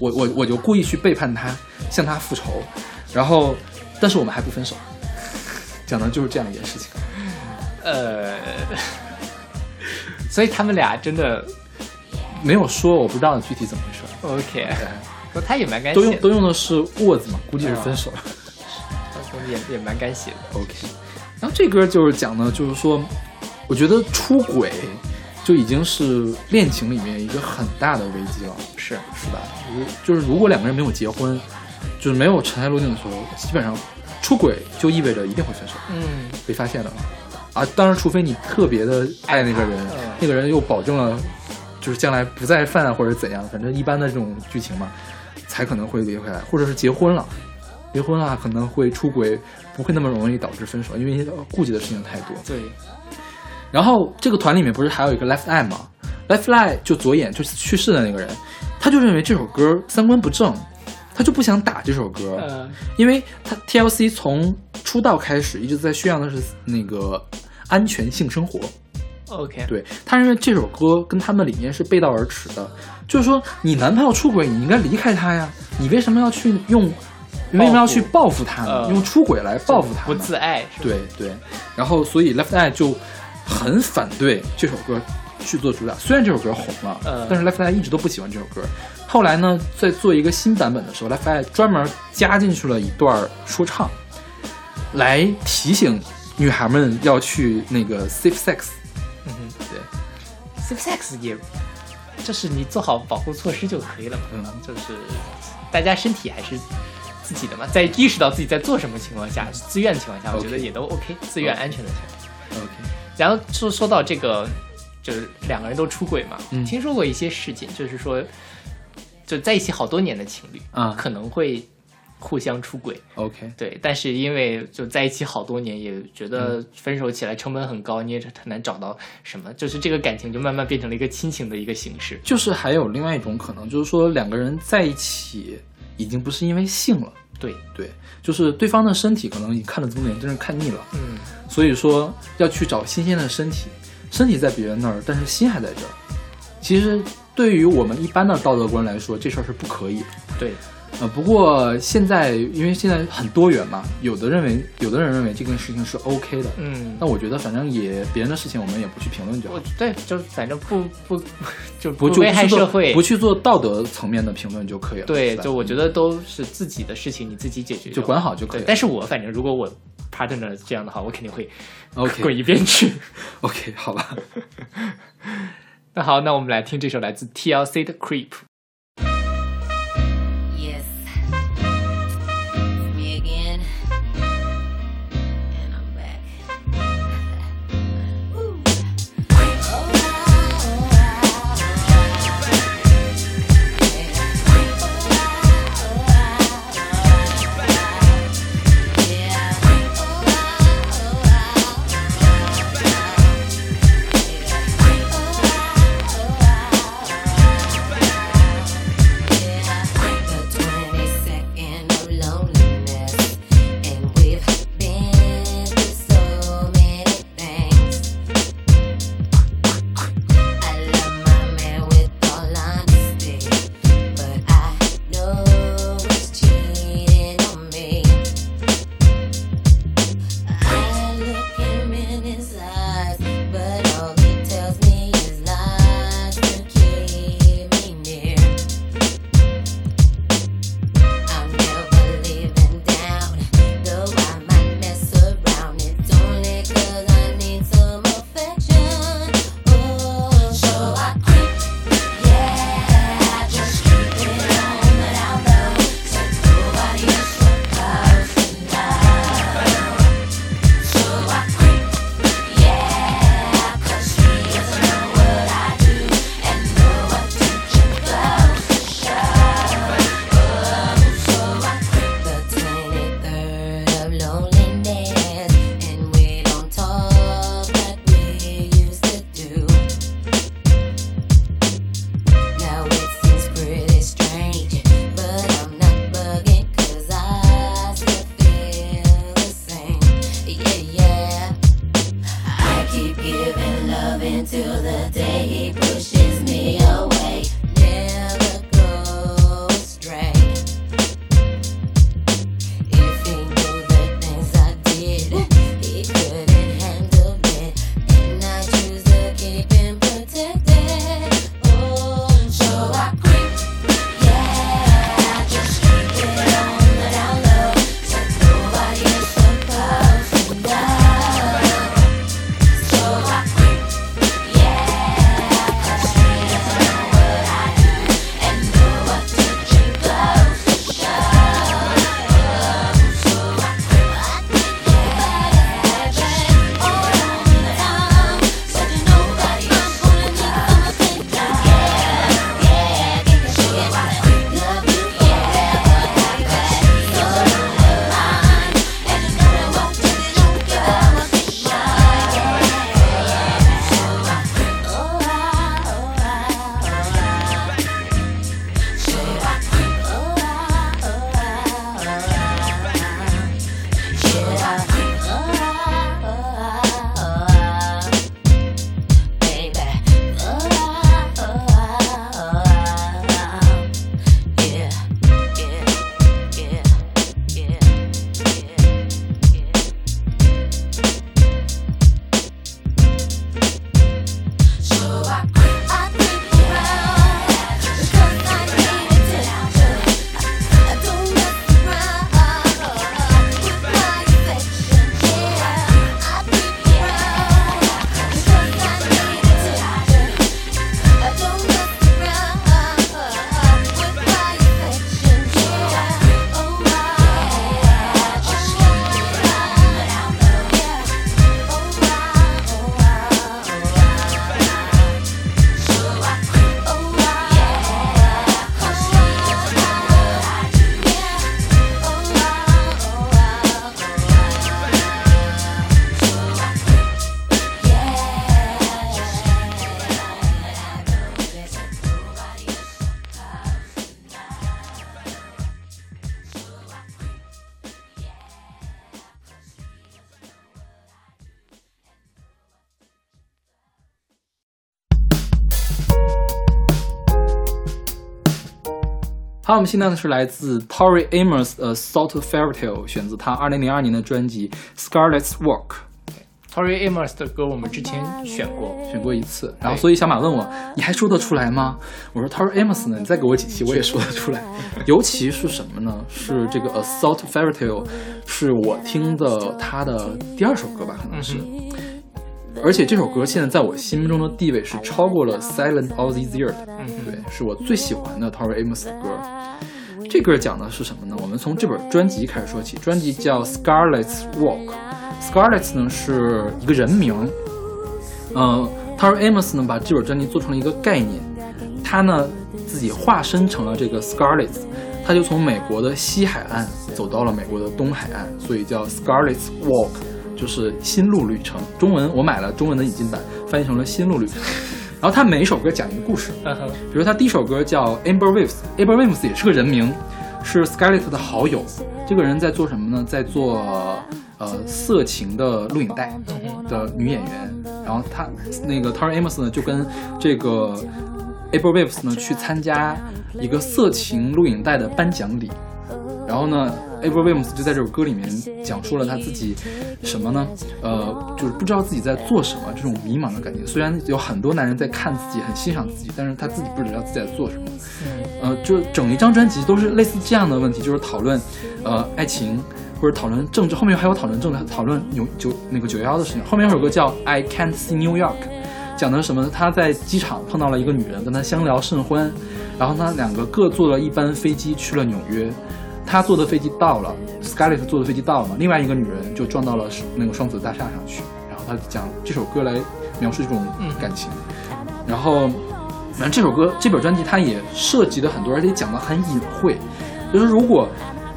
我我我就故意去背叛他，向他复仇，然后，但是我们还不分手，讲的就是这样一件事情。呃，所以他们俩真的没有说，我不知道具体怎么回事。OK，说他也蛮干都用都用的是 was 嘛，估计是分手了。也也蛮干写的。OK，然后这歌就是讲的，就是说，我觉得出轨就已经是恋情里面一个很大的危机了，是是吧？如就是如果两个人没有结婚，就是没有尘埃落定的时候，基本上出轨就意味着一定会分手，嗯，被发现了。啊，当然，除非你特别的爱那个人，嗯那个人又保证了，就是将来不再犯或者怎样，反正一般的这种剧情嘛，才可能会离回来，或者是结婚了，结婚了可能会出轨，不会那么容易导致分手，因为顾忌的事情太多。对，然后这个团里面不是还有一个 Left Eye 吗？Left Eye 就左眼就是去世的那个人，他就认为这首歌三观不正，他就不想打这首歌，呃，因为他 TLC 从出道开始一直在宣扬的是那个安全性生活，OK，对他认为这首歌跟他们的理念是背道而驰的，就是说你男朋友出轨，你应该离开他呀，你为什么要去用，你为什么要去报复他呢？呃。用出轨来报复他不？自爱，对对，然后所以 Left Eye 就很反对这首歌去做主打。虽然这首歌红了，嗯但是 Left Eye 一直都不喜欢这首歌。后来呢，在做一个新版本的时候，Left Eye 专门加进去了一段说唱，来提醒女孩们要去那个 safe sex。嗯哼对，，safe sex 也，就是你做好保护措施就可以了嘛。嗯就是大家身体还是自己的嘛，在意识到自己在做什么情况下，自愿的情况下，我觉得也都 OK，自愿安全的情况下。OK，然后说说到这个，就是两个人都出轨嘛，嗯。听说过一些事情，就是说，就在一起好多年的情侣啊。可能会互相出轨，OK，对，但是因为就在一起好多年，也觉得嗯。分手起来成本很高，你也很难找到什么，就是这个感情就慢慢变成了一个亲情的一个形式。就是还有另外一种可能，就是说两个人在一起已经不是因为性了，对，对，就是对方的身体可能你看了这么多年，真是看腻了。嗯，所以说要去找新鲜的身体，身体在别人那儿，但是心还在这儿。其实对于我们一般的道德观来说，这事儿是不可以的。对，呃，不过现在因为现在很多元嘛，有的认为，有的人认为这件事情是 OK 的。嗯，那我觉得反正也别人的事情我们也不去评论就好我，对，就反正不不 就不去做社会，不去做道德层面的评论就可以了。对，就我觉得都是自己的事情，你自己解决就管好就可以了。但是我反正如果我 partner 这样的话，我肯定会 OK 滚一边去。OK 好吧。那好，那我们来听这首来自 TLC 的 Creep。好，我们现在呢是来自 Tori Amos 的《Salt Fairy Tale》，选自他2002年的专辑《Scarlet's Walk》，Tori Amos 的歌我们之前选过，选过一次。然后，所以小马问我，你还说得出来吗？我说 Tori Amos 呢，你再给我几期，我也说得出来。尤其是什么呢？是这个《A Salt Fairy Tale》，是我听的他的第二首歌吧，可能是。而且这首歌现在在我心目中的地位是超过了《Silent All These Years》的，对，是我最喜欢的 Tori Amos 的歌。这歌讲的是什么呢？我们从这本专辑开始说起，专辑叫《Scarlet's Walk》，Scarlet 呢是一个人名，嗯、t o r Amos 呢把这本专辑做成了一个概念，他呢自己化身成了这个 Scarlet，他就从美国的西海岸走到了美国的东海岸，所以叫 Scarlet's Walk，就是心路旅程。中文我买了中文的引进版，翻译成了心路旅程。然后他每一首歌讲一个故事，比如他第一首歌叫 Amber Waves，Amber Waves 也是个人名，是 Scarlett 的好友。这个人在做什么呢？在做呃色情的录影带的女演员。然后他那个 Tori Amos 呢，就跟这个 Amber Waves 呢去参加一个色情录影带的颁奖礼。然后呢，Amber Williams 就在这首歌里面讲述了他自己什么呢？呃，就是不知道自己在做什么，这种迷茫的感觉。虽然有很多男人在看自己，很欣赏自己，但是他自己不知道自己在做什么。呃，就整一张专辑都是类似这样的问题，就是讨论呃爱情或者讨论政治，后面还有讨论政治，讨论纽九那个九幺幺的事情。后面有首歌叫《I Can't See New York》，讲的是什么呢？他在机场碰到了一个女人，跟他相聊甚欢，然后他两个各坐了一班飞机去了纽约。他坐的飞机到了，Scarlett 坐的飞机到了，另外一个女人就撞到了那个双子大厦上去。然后他讲这首歌来描述这种感情。然后，反正这首歌这本专辑它也涉及的很多，而且讲的很隐晦。就是如果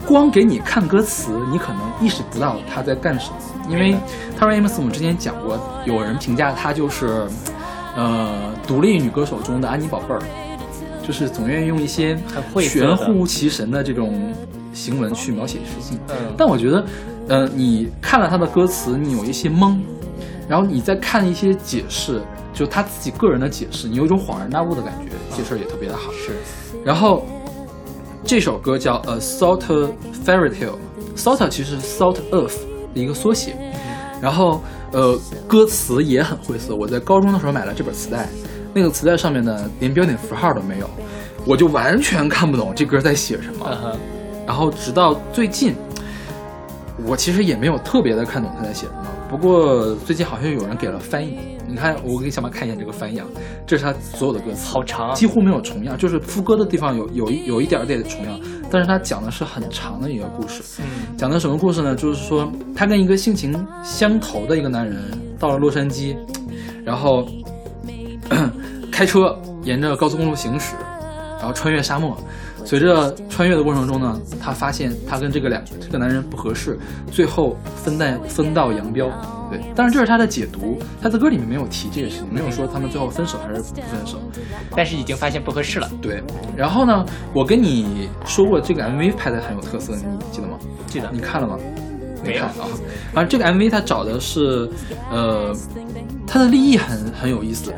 光给你看歌词，你可能意识不到他在干什么。因为 Tara Amos 我们之前讲过，有人评价她就是，呃，独立女歌手中的安妮宝贝儿，就是总愿意用一些很晦涩的玄乎其神的这种行文去描写事情。嗯但我觉得，呃，你看了他的歌词，你有一些懵，然后你再看一些解释，就他自己个人的解释，你有一种恍然大悟的感觉，这事儿也特别的好。是然后这首歌叫《A Salt Fairy Tale》，Salt 其实是 Salt Earth 的一个缩写。然后呃，歌词也很晦涩。我在高中的时候买了这本磁带，那个磁带上面呢连标点符号都没有，我就完全看不懂这歌在写什么。然后直到最近，我其实也没有特别的看懂他在写什么。不过最近好像有人给了翻译，你看，我给小马看一眼这个翻译啊，这是他所有的歌词，好长啊几乎没有重样，就是副歌的地方有有一有一点点重样，但是他讲的是很长的一个故事。嗯讲的什么故事呢？就是说他跟一个性情相投的一个男人到了洛杉矶，然后开车沿着高速公路行驶，然后穿越沙漠。随着穿越的过程中呢，他发现他跟这个两这个男人不合适，最后分道分道扬镳。对，但是这是他的解读，他的歌里面没有提这个事情，没有说他们最后分手还是不分手。但是已经发现不合适了，对，然后呢，我跟你说过这个 MV 拍的很有特色，你记得吗？记得你看了吗？没有看啊。反正这个 MV 他找的是，呃，它的立意很很有意思。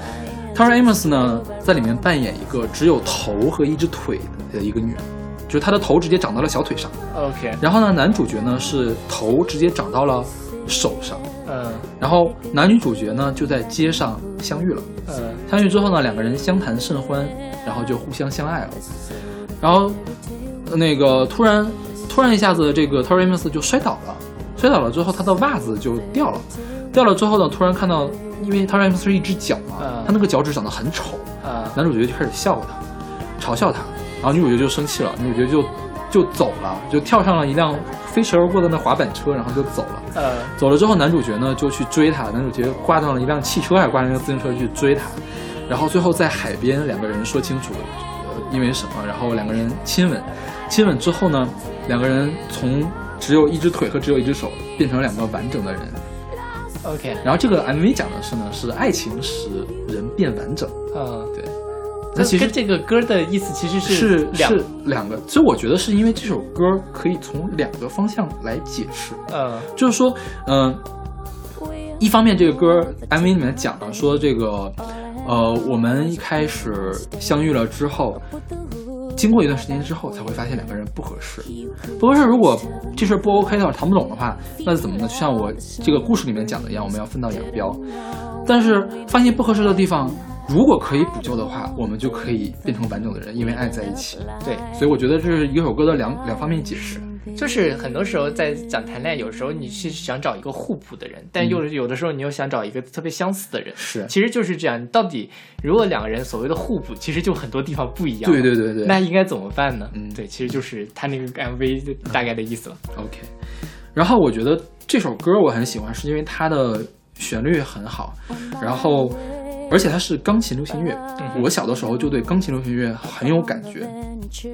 Tori Amos 呢，在里面扮演一个只有头和一只腿的一个女人，就是她的头直接长到了小腿上。OK，然后呢，男主角呢是头直接长到了手上。嗯然后男女主角呢就在街上相遇了。嗯相遇之后呢，两个人相谈甚欢，然后就互相相爱了。然后呃那个突然突然一下子，这个 Tori Amos 就摔倒了，摔倒了之后，他的袜子就掉了。掉了之后呢，突然看到，因为 Tori Amos 是一只脚嘛，嗯他那个脚趾长得很丑，啊男主角就开始笑他，嘲笑他，然后女主角就生气了，女主角就就走了，就跳上了一辆飞驰而过的那滑板车，然后就走了。嗯走了之后，男主角呢就去追他，男主角挂上了一辆汽车，还是挂上一辆自行车去追他，然后最后在海边两个人说清楚，呃，因为什么，然后两个人亲吻，亲吻之后呢，两个人从只有一只腿和只有一只手变成两个完整的人。OK，然后这个 MV 讲的是呢，是爱情使人变完整，嗯，对。那那其实跟这个歌的意思其实是两是两个，所以我觉得是因为这首歌可以从两个方向来解释。嗯就是说，嗯、一方面这个歌 MV 里面讲了说这个，呃，我们一开始相遇了之后，经过一段时间之后，才会发现两个人不合适。不合适，如果这事儿不 OK 的话，谈不懂的话，那是怎么呢？就像我这个故事里面讲的一样，我们要分道扬镳。但是发现不合适的地方，如果可以补救的话，我们就可以变成完整的人，因为爱在一起。对，所以我觉得这是一首歌的两两方面解释。就是很多时候在讲谈恋爱，有时候你是想找一个互补的人，但又有的时候你又想找一个特别相似的人，是其实就是这样。你到底如果两个人所谓的互补，其实就很多地方不一样。对对对对，那应该怎么办呢？嗯对，其实就是他那个 MV 大概的意思了。OK，然后我觉得这首歌我很喜欢，是因为它的旋律很好，然后而且它是钢琴流行乐。嗯我小的时候就对钢琴流行乐很有感觉，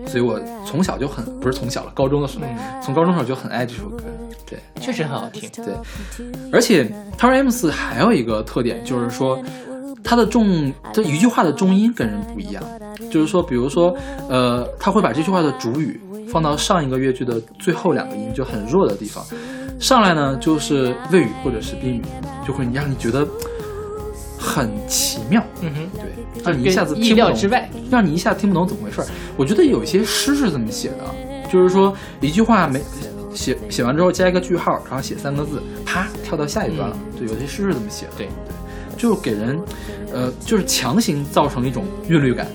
所以我从小就很不是从小了，高中的时候，从高中的时候就很爱这首歌。对确实很好听。对，而且 Tori Amos 还有一个特点就是说。它的重，这一句话的重音跟人不一样，就是说，比如说，呃，他会把这句话的主语放到上一个乐句的最后两个音，就很弱的地方，上来呢就是谓语或者是宾语，就会让你觉得很奇妙，嗯哼，对，让你一下子意听不懂料之外。让你一下听不懂怎么回事儿。我觉得有一些诗是这么写的，就是说一句话没写写完之后加一个句号，然后写三个字，啪跳到下一段了。对，有些诗是这么写的。对对，就给人呃，就是强行造成一种韵律感，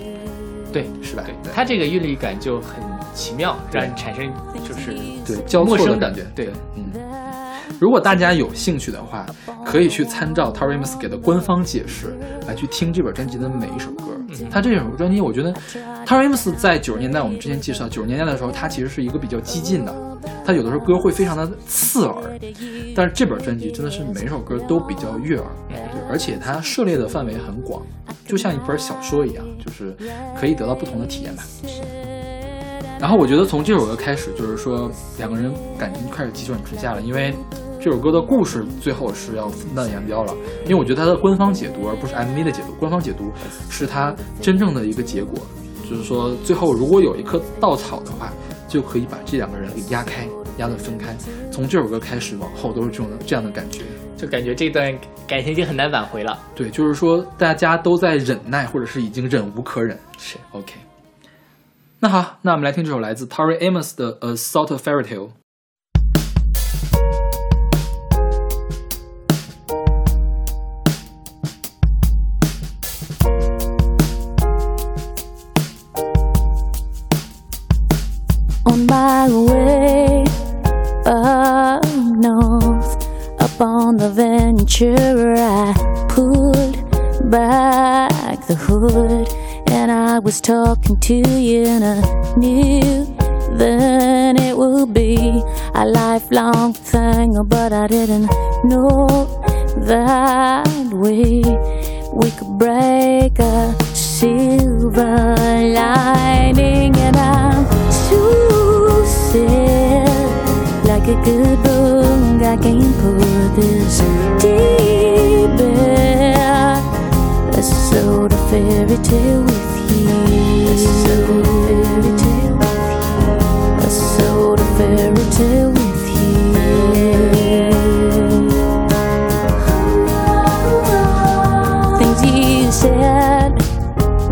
对，是吧？对，它这个韵律感就很奇妙，对让你产生就是对交陌生错的感觉。对，嗯。如果大家有兴趣的话，可以去参照 Tori Amos 给的官方解释来去听这本专辑的每一首歌。他这首专辑，我觉得 Tori Amos 在九十年代，我们之前介绍九十年代的时候，他其实是一个比较激进的，他有的时候歌会非常的刺耳，但是这本专辑真的是每首歌都比较悦耳，对，而且它涉猎的范围很广，就像一本小说一样，就是可以得到不同的体验吧。然后我觉得从这首歌开始就是说两个人感情开始急转直下了因为这首歌的故事最后是要分道扬镳了。因为我觉得它的官方解读而不是 mv 的解读官方解读是它真正的一个结果就是说最后如果有一棵稻草的话就可以把这两个人给压开压得分开从这首歌开始往后都是这种这样的感觉。就感觉这段感情已经很难挽回了对就是说大家都在忍耐或者是已经忍无可忍是 ok 那好，那我们来听这首来自 Tori Amos 的《A Sort of Fairy Tale》。talking to you in a new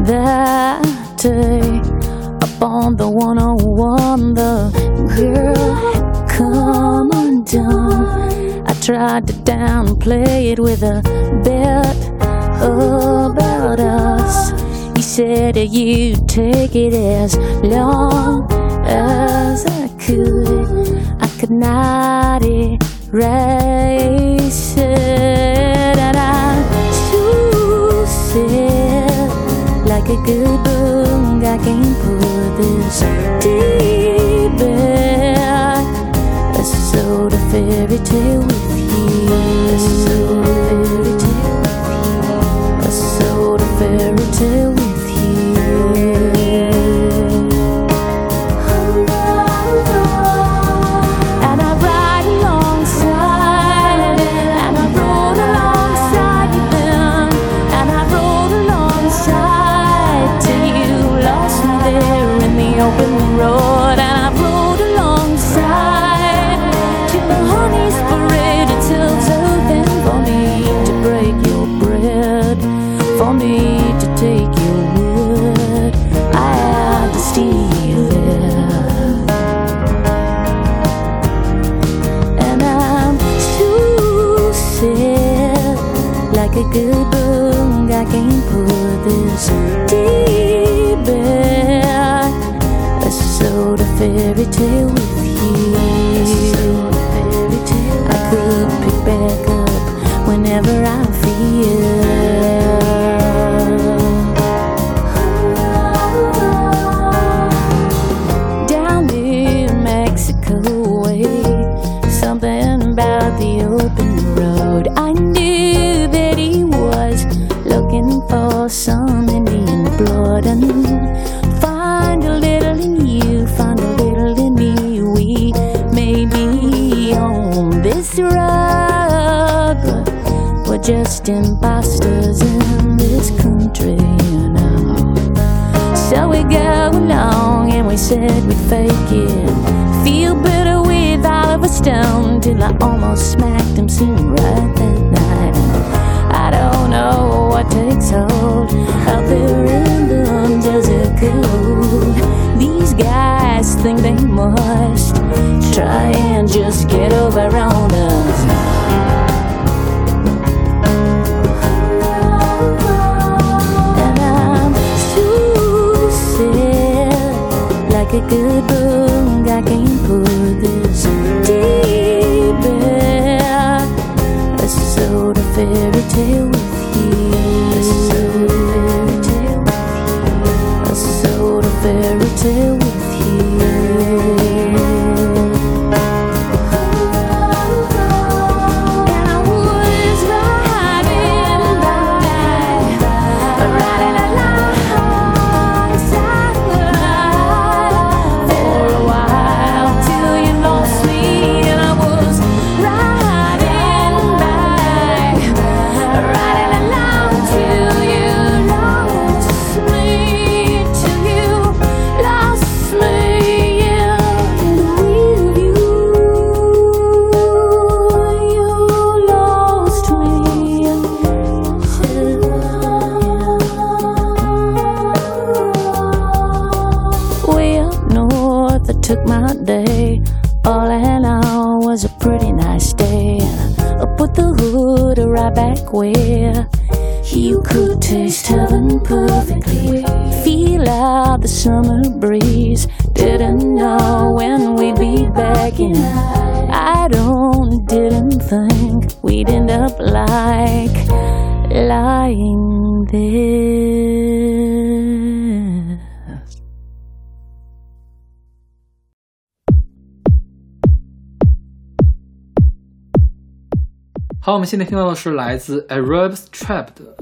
that day up on the 101 the girl had come undone I tried to downplay it with a bit about us. He said you take it as long as I could. I could not erase 그분 가긴 부듯 deeper, a sort of fairy tale. is deep, it's a soda fairy tale. said we'd fake it. Feel better with Oliver Stone till I almost smacked him, soon right that night. I don't know what takes hold out there in the desert cold. These guys think they must try and just get over on. 现在听到的是来自 Arabs Trap 的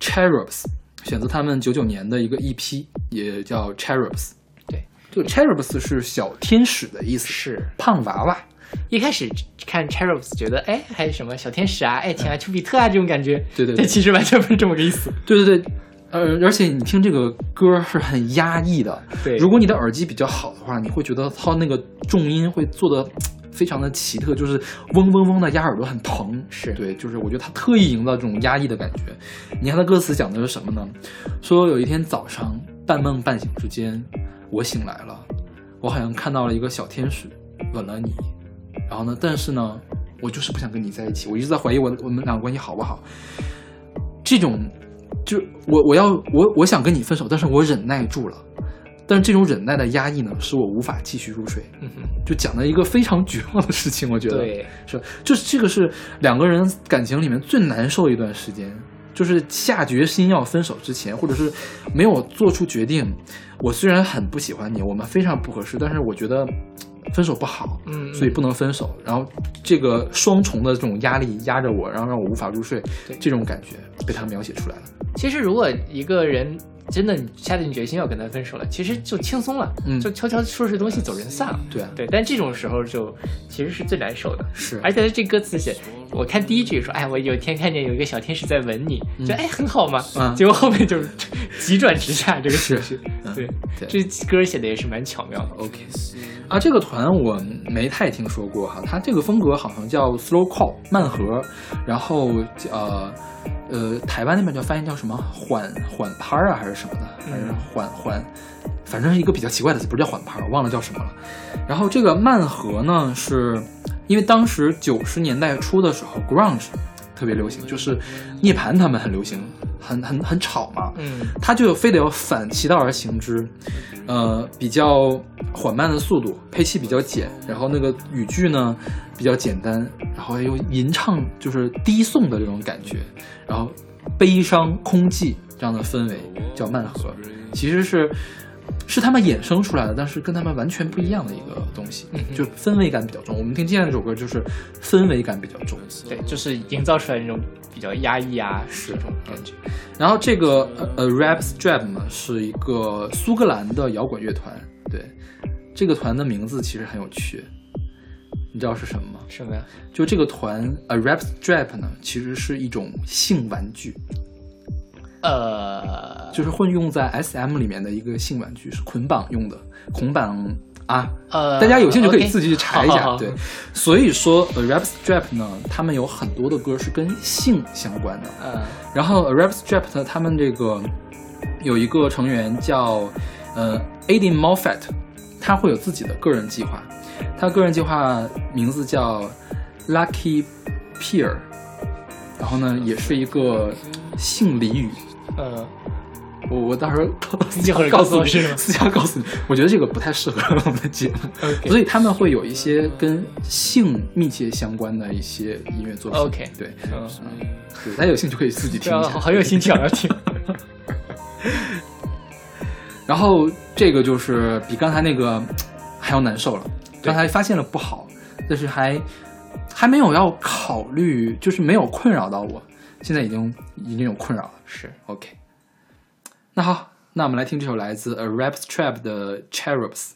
Cherubs，选择他们九九年的一个 EP，也叫 Cherubs。对，这个 Cherubs 是小天使的意思，是胖娃娃。一开始看 Cherubs 觉得，哎，还有什么小天使啊、爱情啊、丘比特啊这种感觉，对对对但其实完全不是这么个意思。对对对，呃，而且你听这个歌是很压抑的。对如果你的耳机比较好的话，你会觉得它那个重音会做的非常的奇特，就是嗡嗡嗡的压耳朵，很疼。是对，就是我觉得他特意营造这种压抑的感觉。你看他歌词讲的是什么呢？说有一天早上半梦半醒之间，我醒来了，我好像看到了一个小天使吻了你，然后呢，但是呢，我就是不想跟你在一起，我一直在怀疑我我们两个关系好不好。这种，就我我要我我想跟你分手，但是我忍耐住了，但是这种忍耐的压抑呢，使我无法继续入睡。嗯哼，就讲了一个非常绝望的事情，我觉得对，是，就是这个是两个人感情里面最难受的一段时间，就是下决心要分手之前，或者是没有做出决定。我虽然很不喜欢你，我们非常不合适，但是我觉得分手不好，嗯，所以不能分手。然后这个双重的这种压力压着我，然后让我无法入睡对，这种感觉被他描写出来了。其实如果一个人真的下定决心要跟他分手了，其实就轻松了，嗯。就悄悄收拾东西走人散了。对啊，对，但这种时候就其实是最难受的。是，而且他这歌词写，我看第一句说，哎，我有一天看见有一个小天使在吻你，就哎很好嘛，嗯。结果后面就是急转直下这个情绪。嗯。对，对。这歌写的也是蛮巧妙的。OK，啊，这个团我没太听说过哈，它这个风格好像叫 slow call 慢和，然后呃呃，台湾那边叫翻译叫什么缓缓拍儿啊，还是什么的，还是缓缓，反正是一个比较奇怪的词，不是叫缓拍儿，我忘了叫什么了。然后这个慢和呢，是因为当时九十年代初的时候，grunge 特别流行，就是涅槃他们很流行，很很很吵嘛，嗯。他就非得要反其道而行之，呃，比较缓慢的速度，配器比较简，然后那个语句呢比较简单，然后又吟唱就是低颂的这种感觉，然后悲伤空寂这样的氛围叫慢和，其实是是他们衍生出来的，但是跟他们完全不一样的一个东西，就氛围感比较重。我们听今天这首歌就是氛围感比较重，对，就是营造出来那种比较压抑啊，是这种感觉。然后这个呃呃 Rap Strap 呢是一个苏格兰的摇滚乐团，对，这个团的名字其实很有趣，你知道是什么吗？什么呀？就这个团呃 Rap Strap 呢，其实是一种性玩具，呃，就是混用在 SM 里面的一个性玩具，是捆绑用的，捆绑啊。呃，大家有兴趣可以自己去查一下。好好好对，所以说呃 Rap Strap 呢，他们有很多的歌是跟性相关的。呃，然后 Rap Strap 呢他们这个有一个成员叫呃 Aiden Moffat，他会有自己的个人计划，他个人计划名字叫 Lucky Peer，然后呢也是一个性俚语。呃，我我到时候一会儿告诉你，私下告诉你，我觉得这个不太适合我们的节目所以他们会有一些跟性密切相关的一些音乐作品。OK 对，嗯，对，大家有兴趣可以自己听一下。很有兴趣啊，要听。然后这个就是比刚才那个还要难受了。刚才发现了不好，但是还还没有要考虑，就是没有困扰到我。现在已经已经有困扰了。是 OK，那好，那我们来听这首来自 A Rap Trap 的 Cherubs。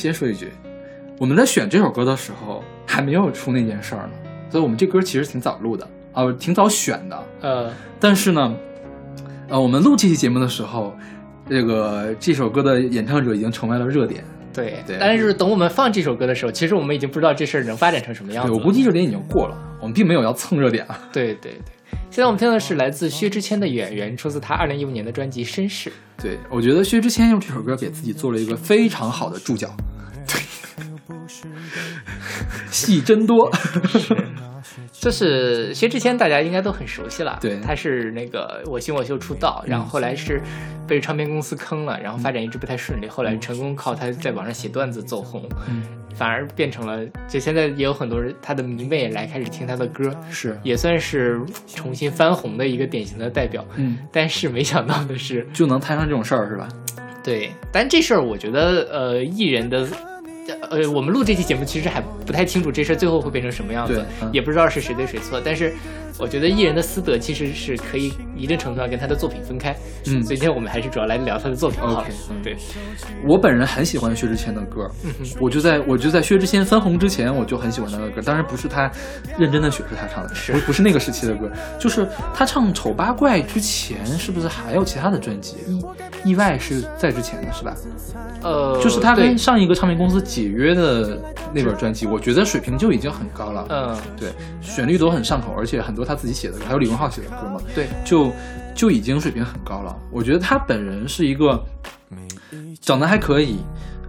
先说一句，我们在选这首歌的时候还没有出那件事儿呢，所以我们这歌其实挺早录的，啊、挺早选的。呃，但是呢，呃，我们录这期节目的时候，这个这首歌的演唱者已经成为了热点。对，对但是等我们放这首歌的时候，其实我们已经不知道这事儿能发展成什么样了。我估计热点已经过了，我们并没有要蹭热点 啊。对对对。现在我们听的是来自薛之谦的《演员》，出自他二零一五年的专辑《绅士》。对，我觉得薛之谦用这首歌给自己做了一个非常好的注脚，戏真多。就是薛之谦，大家应该都很熟悉了。对他是那个我行我秀出道，然后后来是被唱片公司坑了，然后发展一直不太顺利，后来成功靠他在网上写段子走红，嗯反而变成了，就现在也有很多人他的迷妹来开始听他的歌，是，也算是重新翻红的一个典型的代表。嗯，但是没想到的是，就能摊上这种事儿是吧？对，但这事儿我觉得，呃，艺人的，呃，我们录这期节目其实还不太清楚这事儿最后会变成什么样子，嗯也不知道是谁对谁错。但是，我觉得艺人的私德其实是可以一定程度上跟他的作品分开。嗯所以今天我们还是主要来聊他的作品好了。OK，嗯对，我本人很喜欢薛之谦的歌，我就在我就在薛之谦翻红之前，我就很喜欢他的歌。当然不是他认真的雪是他唱的，是不不是那个时期的歌，就是他唱《丑八怪》之前，是不是还有其他的专辑？意意外是在之前的是吧？呃，就是他跟上一个唱片公司解约的那本专辑，我觉得水平就已经很高了。嗯，对，旋律都很上口，而且很多他自己写的歌，还有李荣浩写的歌嘛，对，就就已经水平很高了。我觉得他本人是一个长得还可以，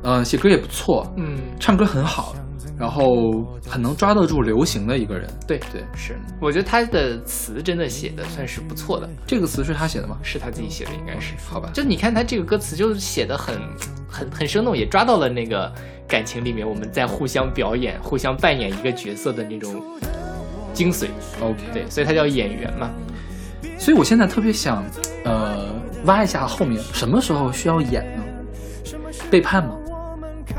呃，写歌也不错，嗯，唱歌很好，然后很能抓得住流行的一个人。对对，是，我觉得他的词真的写的算是不错的，这个词是他写的吗？是他自己写的，应该是。好吧，就你看他这个歌词，就写的很很很生动，也抓到了那个感情里面我们在互相表演、互相扮演一个角色的那种精髓。OK，对，所以他叫演员嘛。所以我现在特别想，呃，挖一下后面什么时候需要演呢？背叛吗？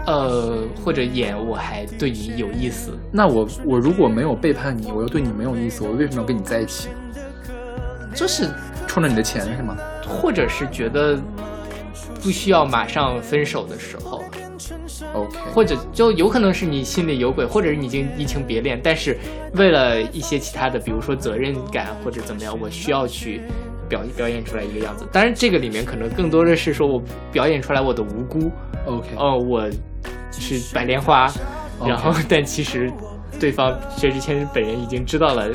呃，或者演我还对你有意思，那我我如果没有背叛你，我又对你没有意思，我为什么要跟你在一起？就是冲着你的钱是吗？或者是觉得不需要马上分手的时候，OK，或者就有可能是你心里有鬼，或者是你已经移情别恋，但是为了一些其他的，比如说责任感或者怎么样，我需要去表表演出来一个样子。当然，这个里面可能更多的是说我表演出来我的无辜，OK，哦，我是白莲花然后但其实对方薛之谦本人已经知道了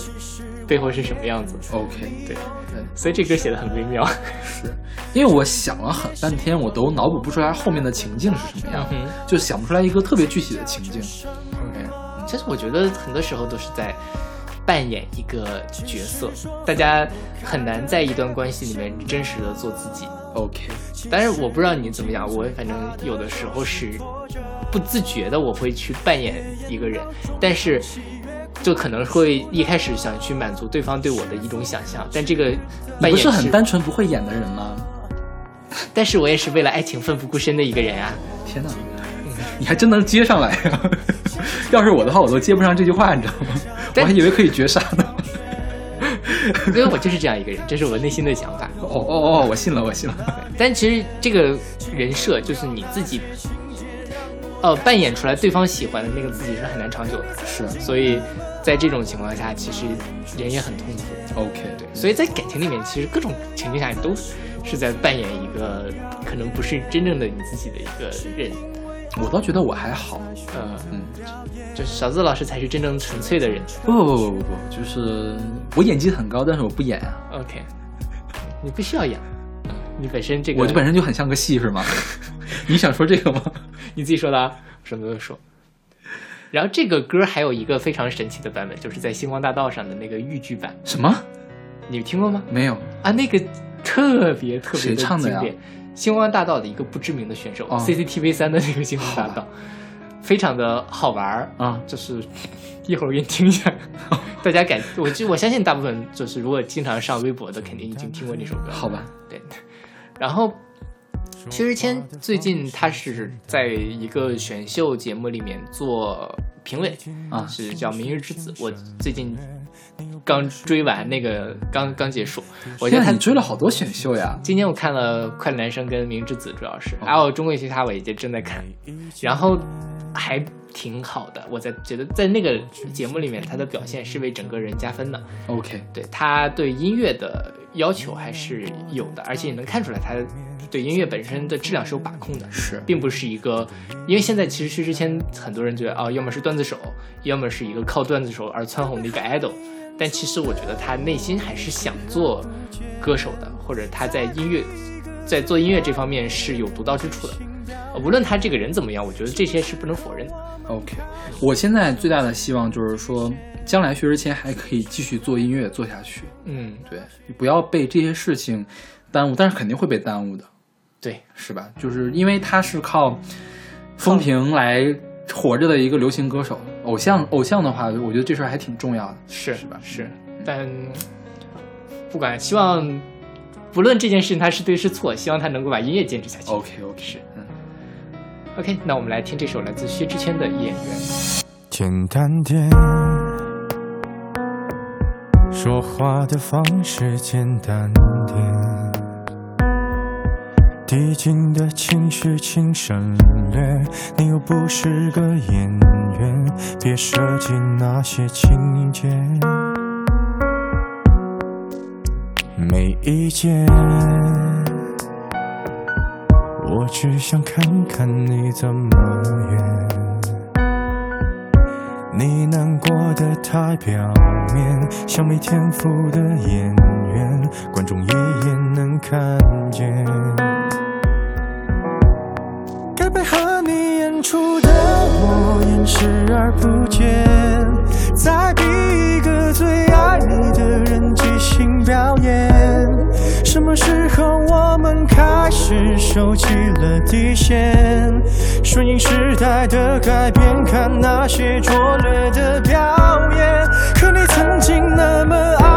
背后是什么样子，OK，对。对，所以这歌写的很微妙。是。因为我想了很半天，我都脑补不出来后面的情境是什么样，嗯就想不出来一个特别具体的情境。OK，其实我觉得很多时候都是在扮演一个角色，大家很难在一段关系里面真实的做自己。OK，但是我不知道你怎么样，我反正有的时候是不自觉的，我会去扮演一个人，但是就可能会一开始想去满足对方对我的一种想象，但这个你不是很单纯不会演的人吗？但是我也是为了爱情奋不顾身的一个人啊。天哪，你还真能接上来呀、要是我的话，我都接不上这句话，你知道吗？我还以为可以绝杀呢。因为我就是这样一个人，这是我内心的想法。哦哦哦，我信了，我信了。但其实这个人设就是你自己，呃，扮演出来对方喜欢的那个自己是很难长久的。是所以在这种情况下，其实人也很痛苦。OK，对，所以在感情里面，其实各种情境下，你都是在扮演一个可能不是真正的你自己的一个人。我倒觉得我还好。呃，嗯，就是小资老师才是真正纯粹的人。不不不不不，就是我演技很高，但是我不演啊。OK，你不需要演，你本身这个我就本身就很像个戏，是吗？你想说这个吗？你自己说的啊，什么都说。然后这个歌还有一个非常神奇的版本，就是在星光大道上的那个豫剧版，什么？你听过吗？没有。啊，那个特别特别谁唱的呀经典，星光大道的一个不知名的选手、哦 c c t v 三的那个星光大道，非常的好玩儿啊就是一会儿我给你听一下，大家感我就我相信大部分就是如果经常上微博的，肯定已经听过这首歌。好吧，对，然后薛之谦最近他是在一个选秀节目里面做评委啊是叫《明日之子》。我最近刚追完那个，刚刚结束，我觉得他天啊，你追了好多选秀呀！今天我看了《快乐男生》跟《明日之子》，主要是哦。还有《中国有嘻哈》，我也正在看，然后还挺好的。我在觉得在那个节目里面，他的表现是为整个人加分的。OK，对他对音乐的要求还是有的，而且你能看出来他对音乐本身的质量是有把控的，是并不是一个，因为现在其实薛之谦很多人觉得哦，要么是段子手，要么是一个靠段子手而蹿红的一个 idol，但其实我觉得他内心还是想做歌手的，或者他在音乐在做音乐这方面是有独到之处的。呃无论他这个人怎么样，我觉得这些是不能否认的。OK，我现在最大的希望就是说，将来薛之谦还可以继续做音乐做下去。嗯，对，不要被这些事情耽误，但是肯定会被耽误的，对，是吧？就是因为他是靠风评来活着的一个流行歌手，偶像偶像的话，我觉得这事儿还挺重要的，是是吧？是，但不管，希望不论这件事情他是对是错，希望他能够把音乐坚持下去。OK OK，是嗯。OK，那我们来听这首来自薛之谦的《演员》。简单点，说话的方式简单点，递进的情绪请省略。你又不是个演员，别设计那些情节。没意见，只想看看你怎么演。你难过的太表面，像没天赋的演员，观众一眼能看见。该配合你演出的我演视而不见，在逼一个最爱你的人即兴表演。什么时候我们开始收起了底线？顺应时代的改变，看那些拙劣的表演。可你曾经那么爱，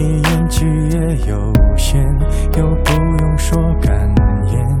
你演技也有限，又不用说感言，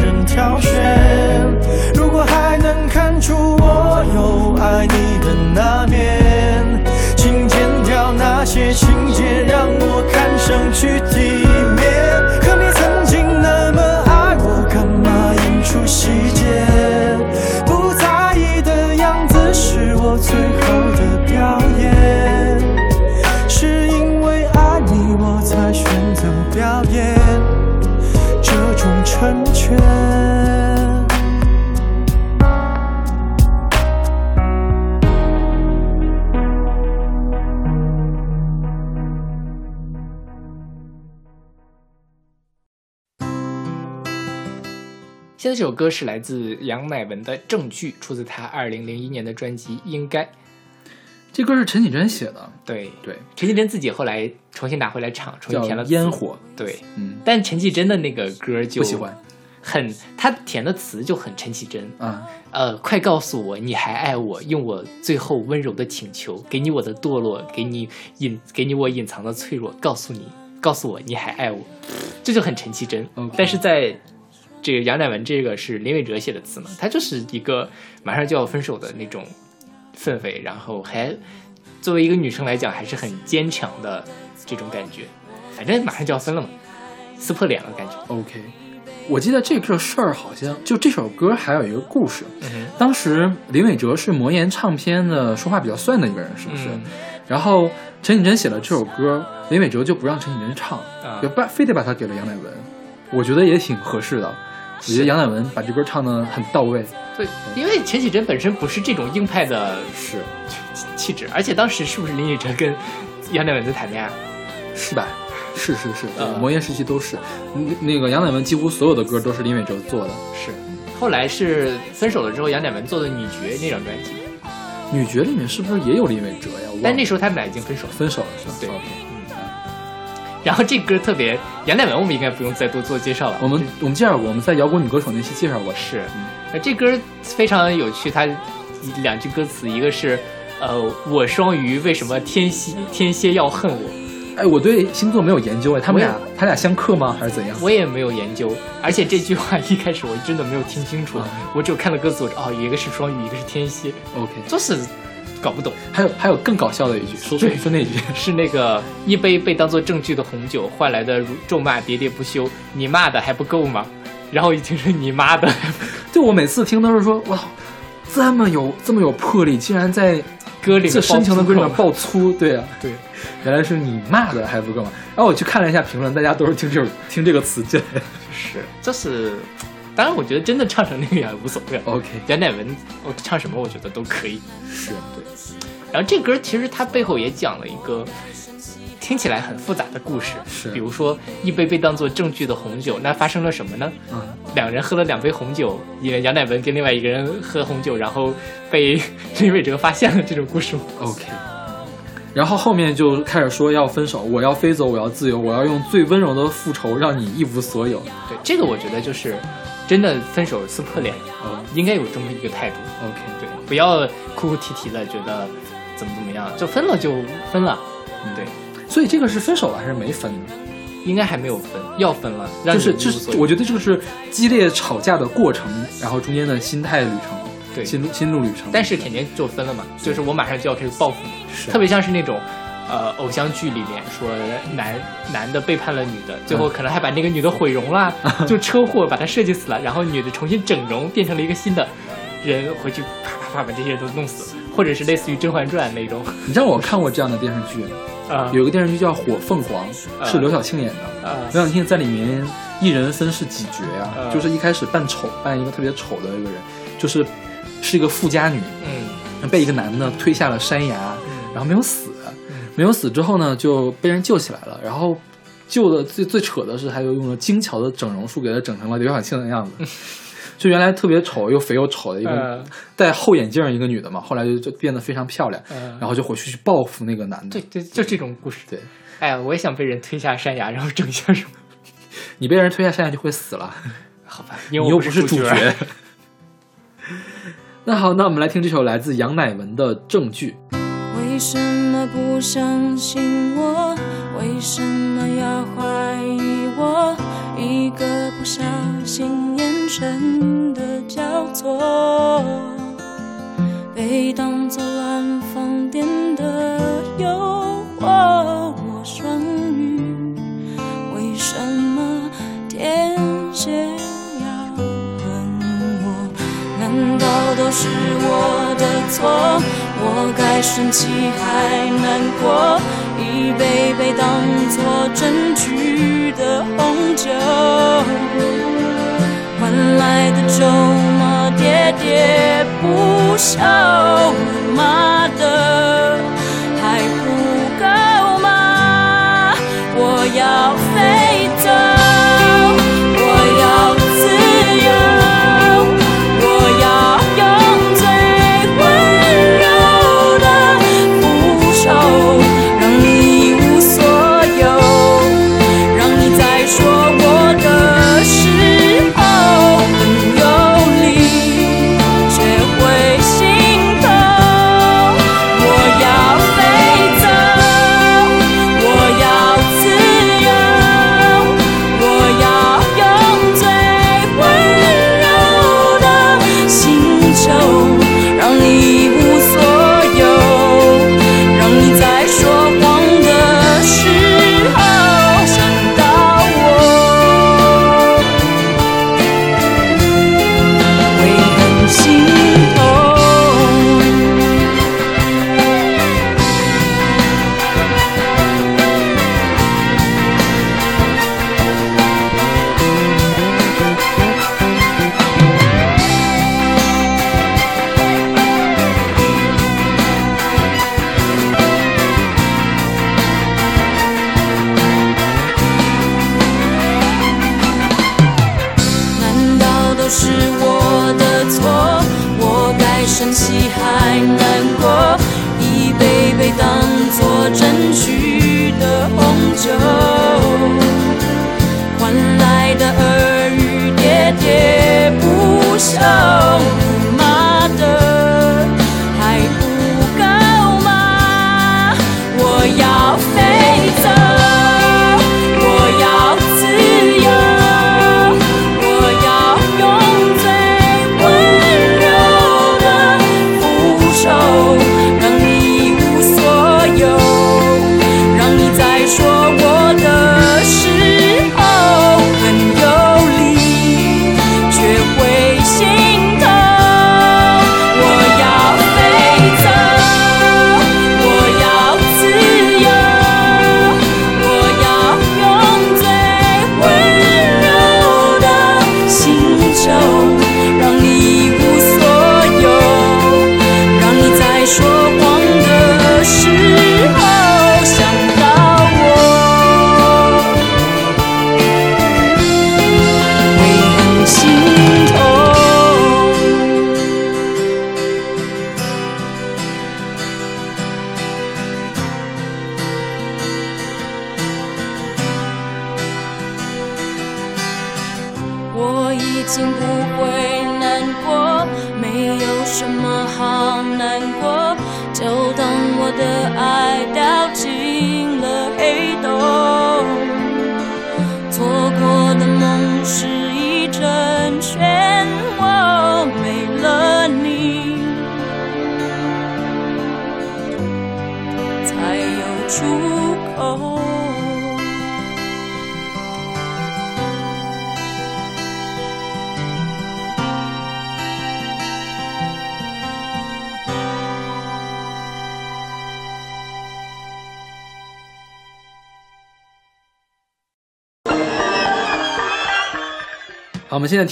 挑选。如果还能看出我有爱你的那这首歌是来自杨乃文的《证据》，出自他二零零一年的专辑《应该》。这歌是陈绮贞写的，对，对，陈绮贞自己后来重新拿回来唱，重新填了烟火。对，嗯，但陈绮贞的那个歌就不喜欢。很，她填的词就很陈绮贞。啊，呃，快告诉我你还爱我，用我最后温柔的请求，给你我的堕落，给你隐，给你我隐藏的脆弱，告诉你，告诉我你还爱我，这就很陈绮贞。OK 但是在这个杨乃文这个是林伟哲写的词嘛，他就是一个马上就要分手的那种氛围，然后还作为一个女生来讲，还是很坚强的这种感觉。反正马上就要分了嘛，撕破脸了感觉。OK，我记得这个事儿好像就这首歌还有一个故事。嗯，当时林伟哲是魔岩唱片的说话比较算的一个人，是不是？嗯然后陈绮贞写了这首歌，林伟哲就不让陈绮贞唱，把非得把它给了杨乃文。我觉得也挺合适的，我觉得杨乃文把这歌唱的很到位，对，因为陈绮贞本身不是这种硬派的是气质，而且当时是不是林依晨跟杨乃文在谈恋爱？是吧？是是是，对呃魔岩时期都是。那那个杨乃文几乎所有的歌都是林伟哲做的。是，后来是分手了之后，杨乃文做的《女爵》那张专辑，女爵里面是不是也有林伟哲呀？但那时候他们俩已经分手了。分手了是吧？对 然后这歌特别，杨乃文我们应该不用再多做介绍了。我们我们介绍过，我们在摇滚女歌手那期介绍过。是，呃，这歌非常有趣，它两句歌词，一个是，呃，我双鱼为什么天蝎天蝎要恨我？哎，我对星座没有研究哎，他们俩我他俩相克吗？还是怎样？我也没有研究，而且这句话一开始我真的没有听清楚，啊我只有看了歌词，我说哦，一个是双鱼，一个是天蝎，OK，就是搞不懂。还有还有更搞笑的一句，说说那句，是那个一杯被当做证据的红酒换来的辱咒骂喋喋不休，你骂的还不够吗？然后一听是你妈的，就我每次听都是说，哇，这么有这么有魄力，竟然在歌里这深情的歌里面爆爆粗，对啊，对，原来是你骂的还不够吗？然后我去看了一下评论，大家都是听这首听这个词进来的。是，这是，当然我觉得真的唱成那个样也无所谓。OK，杨乃文，我唱什么我觉得都可以。是对。然后这歌其实它背后也讲了一个听起来很复杂的故事，是比如说一杯被当做证据的红酒，那发生了什么呢？嗯，两人喝了两杯红酒，因为杨乃文跟另外一个人喝红酒，然后被 林伟哲发现了这种故事吗。OK，然后后面就开始说要分手，我要飞走，我要自由，我要用最温柔的复仇让你一无所有。对，这个我觉得就是真的分手撕破脸，嗯应该有这么一个态度。OK，对，不要哭哭啼啼的，觉得怎么怎么样，就分了就分了。对，所以这个是分手了还是没分呢？应该还没有分，要分了，让就是就是我觉得这个是激烈吵架的过程，然后中间的心态旅程，对心路心路旅程。但是肯定就分了嘛，就是我马上就要开始报复你，是特别像是那种。呃，偶像剧里面说男男的背叛了女的，最后可能还把那个女的毁容了，就车祸把她设计死了，然后女的重新整容变成了一个新的人，回去啪啪啪把这些人都弄死，或者是类似于《甄嬛传》那种。你知道我看过这样的电视剧，啊。有一个电视剧叫《火凤凰》，啊。是刘晓庆演的。啊。刘晓庆在里面一人分饰几角呀、啊。就是一开始扮丑，扮一个特别丑的一个人，就是是一个富家女，嗯。被一个男的推下了山崖，然后没有死，没有死之后呢，就被人救起来了，然后救的最最扯的是，还有用了精巧的整容术给他整成了刘晓庆的样子。就原来特别丑又肥又丑的一个嗯戴厚眼镜一个女的嘛，后来就就变得非常漂亮，嗯然后就回去去报复那个男的。对对，就这种故事。对，哎呀，我也想被人推下山崖，然后整一下什么？你被人推下山崖就会死了，好吧，因为你又不是主角。那好，那我们来听这首来自杨乃文的《证据》。为什么不相信我？为什么要怀疑我？一个不小心，眼神的交错，被当作乱放电的诱惑。我双鱼，为什么天蝎要恨我？难道都是我的错？我该生气还难过？一杯杯当作证据的红酒，换来的咒骂喋喋不休，妈的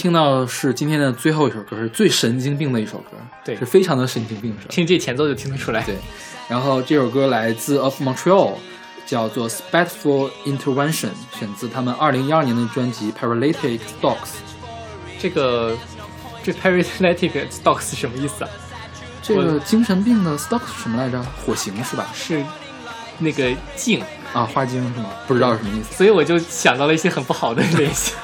听到是今天的最后一首歌，是最神经病的一首歌，对是非常的神经病，是吧？听这前奏就听得出来。对，然后这首歌来自 Of Montreal，叫做《Spiteful Intervention》，选自他们二零一二年的专辑《Paralytic Dogs》。这个这 paralytic stocks 是什么意思啊？这个精神病的 Stock 是什么来着？火刑是吧？是那个镜，啊，花精是吗？不知道是什么意思。所以我就想到了一些很不好的联系。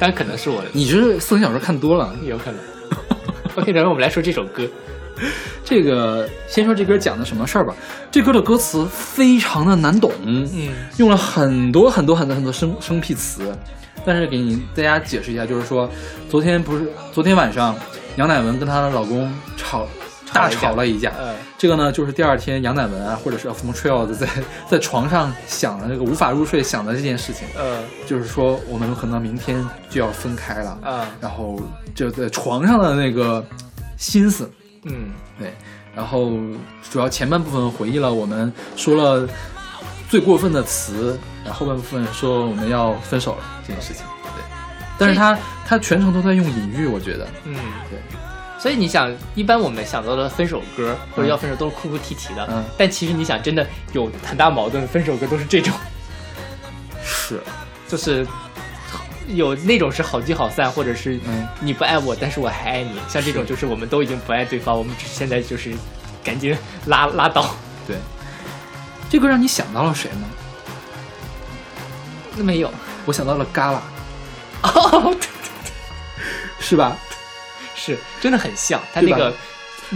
好，但可能是我的，你是色情小说看多了。有可能。OK，然后我们来说这首歌。这个先说这歌讲的什么事儿吧。这歌的歌词非常的难懂，嗯，用了很多很多很多很多生生僻词。但是给你大家解释一下，就是说，昨天不是昨天晚上，杨乃文跟她的老公吵大吵了一架。呃，这个呢，就是第二天杨乃文啊，或者是 Of Montreal 在在床上想的这个无法入睡想的这件事情，呃，就是说我们可能明天就要分开了，啊，然后就在床上的那个心思，嗯，对，然后主要前半部分回忆了我们说了最过分的词，然后后半部分说我们要分手了这件事情，对。但是他他全程都在用隐喻，我觉得，嗯，对。所以你想，一般我们想到的分手歌或者要分手都是哭哭啼啼的，嗯但其实你想，真的有很大矛盾，分手歌都是这种，是，就是有那种是好聚好散，或者是嗯你不爱我，但是我还爱你，像这种就是我们都已经不爱对方，我们只现在就是赶紧拉拉倒。对。这个让你想到了谁呢？那没有，我想到了旮旯，哦，是吧？是真的很像，他那个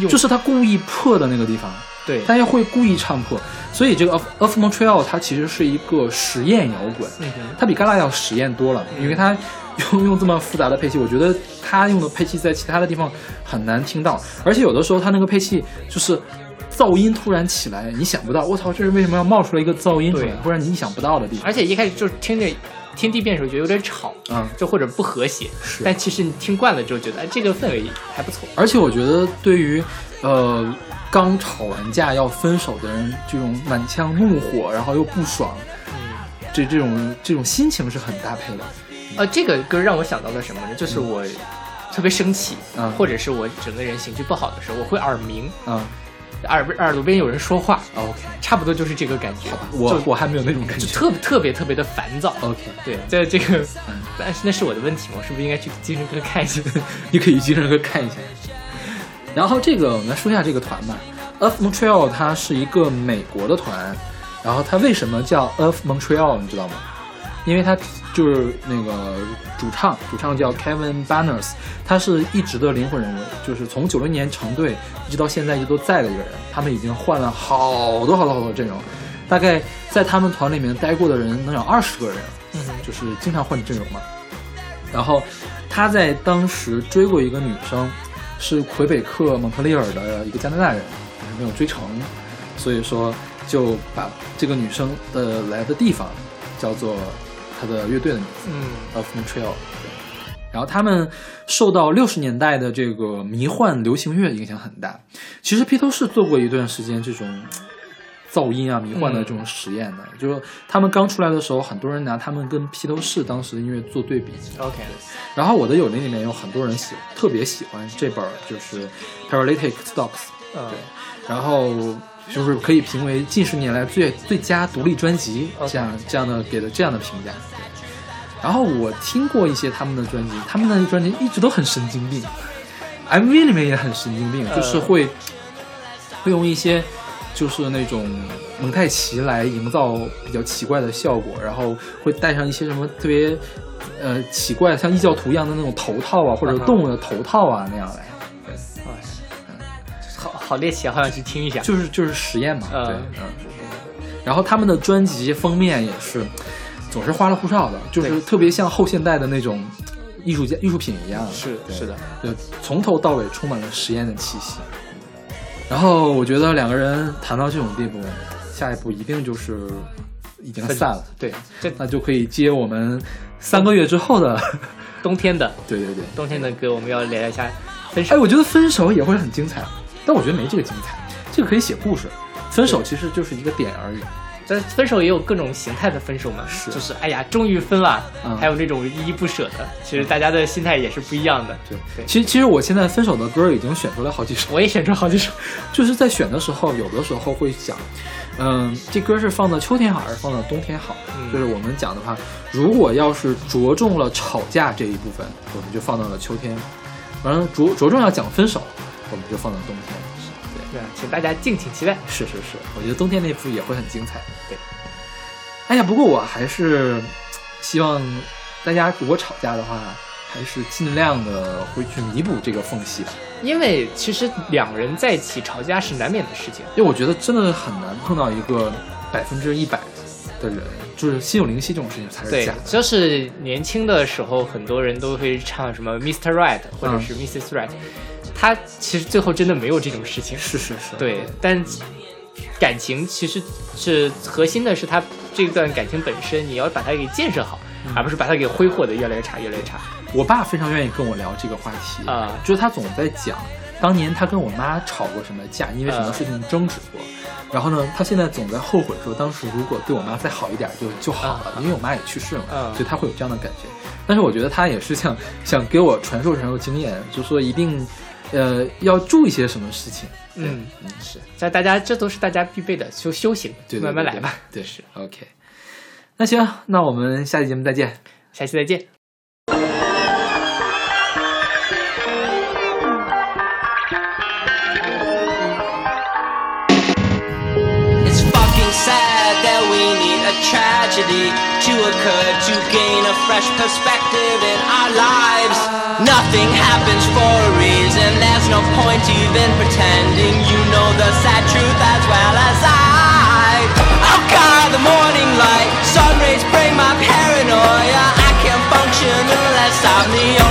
就是他故意破的那个地方，对，他又会故意唱破，所以这个 Of Of Montreal 它其实是一个实验摇滚，它比旮旯要实验多了，因为它用用这么复杂的配器，我觉得他用的配器在其他的地方很难听到，而且有的时候他那个配器就是噪音突然起来，你想不到，我操，这是为什么要冒出来一个噪音出来对，或者你意想不到的地方，而且一开始就是听着听地变的时候觉得有点吵，嗯，就或者不和谐，是但其实你听惯了之后觉得，哎，这个氛围还不错。而且我觉得对于呃刚吵完架要分手的人，这种满腔怒火，然后又不爽，嗯，这这种这种心情是很搭配的。呃，这个歌让我想到了什么呢？就是我特别生气，嗯或者是我整个人情绪不好的时候，我会耳鸣，嗯耳耳朵边有人说话，，OK，差不多就是这个感觉。我就我还没有那种感就觉。特别特别特别的烦躁。OK，对，在这个嗯，但是那是我的问题吗？我是不是应该去精神科看一下？你可以精神科看一下。然后这个我们来说一下这个团吧。Of Montreal 它是一个美国的团，然后它为什么叫 Of Montreal 你知道吗？因为他就是那个主唱，主唱叫 Kevin Barnes，他是一直的灵魂人物，就是从九六年成队一直到现在一直都在的一个人。他们已经换了好多好多好多阵容，大概在他们团里面待过的人能有二十个人，嗯就是经常换阵容嘛。然后他在当时追过一个女生，是魁北克蒙特利尔的一个加拿大人，但是没有追成，所以说就把这个女生的来的地方叫做他的乐队的名字。嗯 of Montreal。然后他们受到六十年代的这个迷幻流行乐影响很大。其实披头士做过一段时间这种噪音啊、迷幻的这种实验的，就是他们刚出来的时候，很多人拿他们跟披头士当时的音乐做对比。，OK，然后我的友邻里面有很多人喜特别喜欢这本儿，就是《Paralytic Stocks》。嗯对，然后就是可以评为近十年来最最佳独立专辑这样这样的给的这样的评价。然后我听过一些他们的专辑，他们的专辑一直都很神经病，MV 里面也很神经病，呃。就是会会用一些就是那种蒙太奇来营造比较奇怪的效果，然后会带上一些什么特别呃奇怪像异教徒一样的那种头套啊，或者动物的头套啊那样来，好好猎奇啊，好想去听一下。就是就是实验嘛，嗯对，嗯。然后他们的专辑封面也是总是花里胡哨的，就是特别像后现代的那种艺术家艺术品一样，是是的，就从头到尾充满了实验的气息。然后我觉得两个人谈到这种地步，下一步一定就是已经散了，对，这那就可以接我们三个月之后的，冬天的 对对对。冬天的歌，我们要聊一下分手。哎，我觉得分手也会很精彩，但我觉得没这个精彩，这个可以写故事。分手其实就是一个点而已，但分手也有各种形态的分手嘛，是就是哎呀，终于分了，嗯还有那种依依不舍的，其实大家的心态也是不一样的。对对其实其实我现在分手的歌已经选出来好几首，我也选出好几首，就是在选的时候，有的时候会想，嗯，这歌是放到秋天好还是放到冬天好？嗯就是我们讲的话，如果要是着重了吵架这一部分，我们就放到了秋天；完了着着重要讲分手，我们就放到冬天。对，请大家敬请期待。是是是，我觉得冬天那部也会很精彩。对，哎呀，不过我还是希望大家如果吵架的话，还是尽量的会去弥补这个缝隙吧。因为其实两人在一起吵架是难免的事情。因为我觉得真的很难碰到一个百分之一百的人，就是心有灵犀这种事情才是对假的。，就是年轻的时候，很多人都会唱什么 Mr. Right 或者嗯是 Mrs. Right，、他其实最后真的没有这种事情。是是是，对，但感情其实是核心的是他这段感情本身，你要把它给建设好，嗯而不是把它给挥霍的越来越差，越来越差。我爸非常愿意跟我聊这个话题啊就是他总在讲当年他跟我妈吵过什么架，因为什么事情争执过。然后呢，他现在总在后悔说，当时如果对我妈再好一点就就好了，因为我妈也去世了所以他会有这样的感觉。但是我觉得他也是想想给我传授传授经验，就说一定，呃，要注意些什么事情。嗯，是，在大家这都是大家必备的修修行，对，对对慢慢来吧。对，是 OK。那行，那我们下期节目再见。下期再见。It's fucking sad that we need a tragedy to occur to gain a fresh perspective in our lives. Nothing happens for a reason, there's no point even pretending you know the sad truth as well as I. Oh God, the morning light, sun rays bring my paranoia. I can't function unless I'm the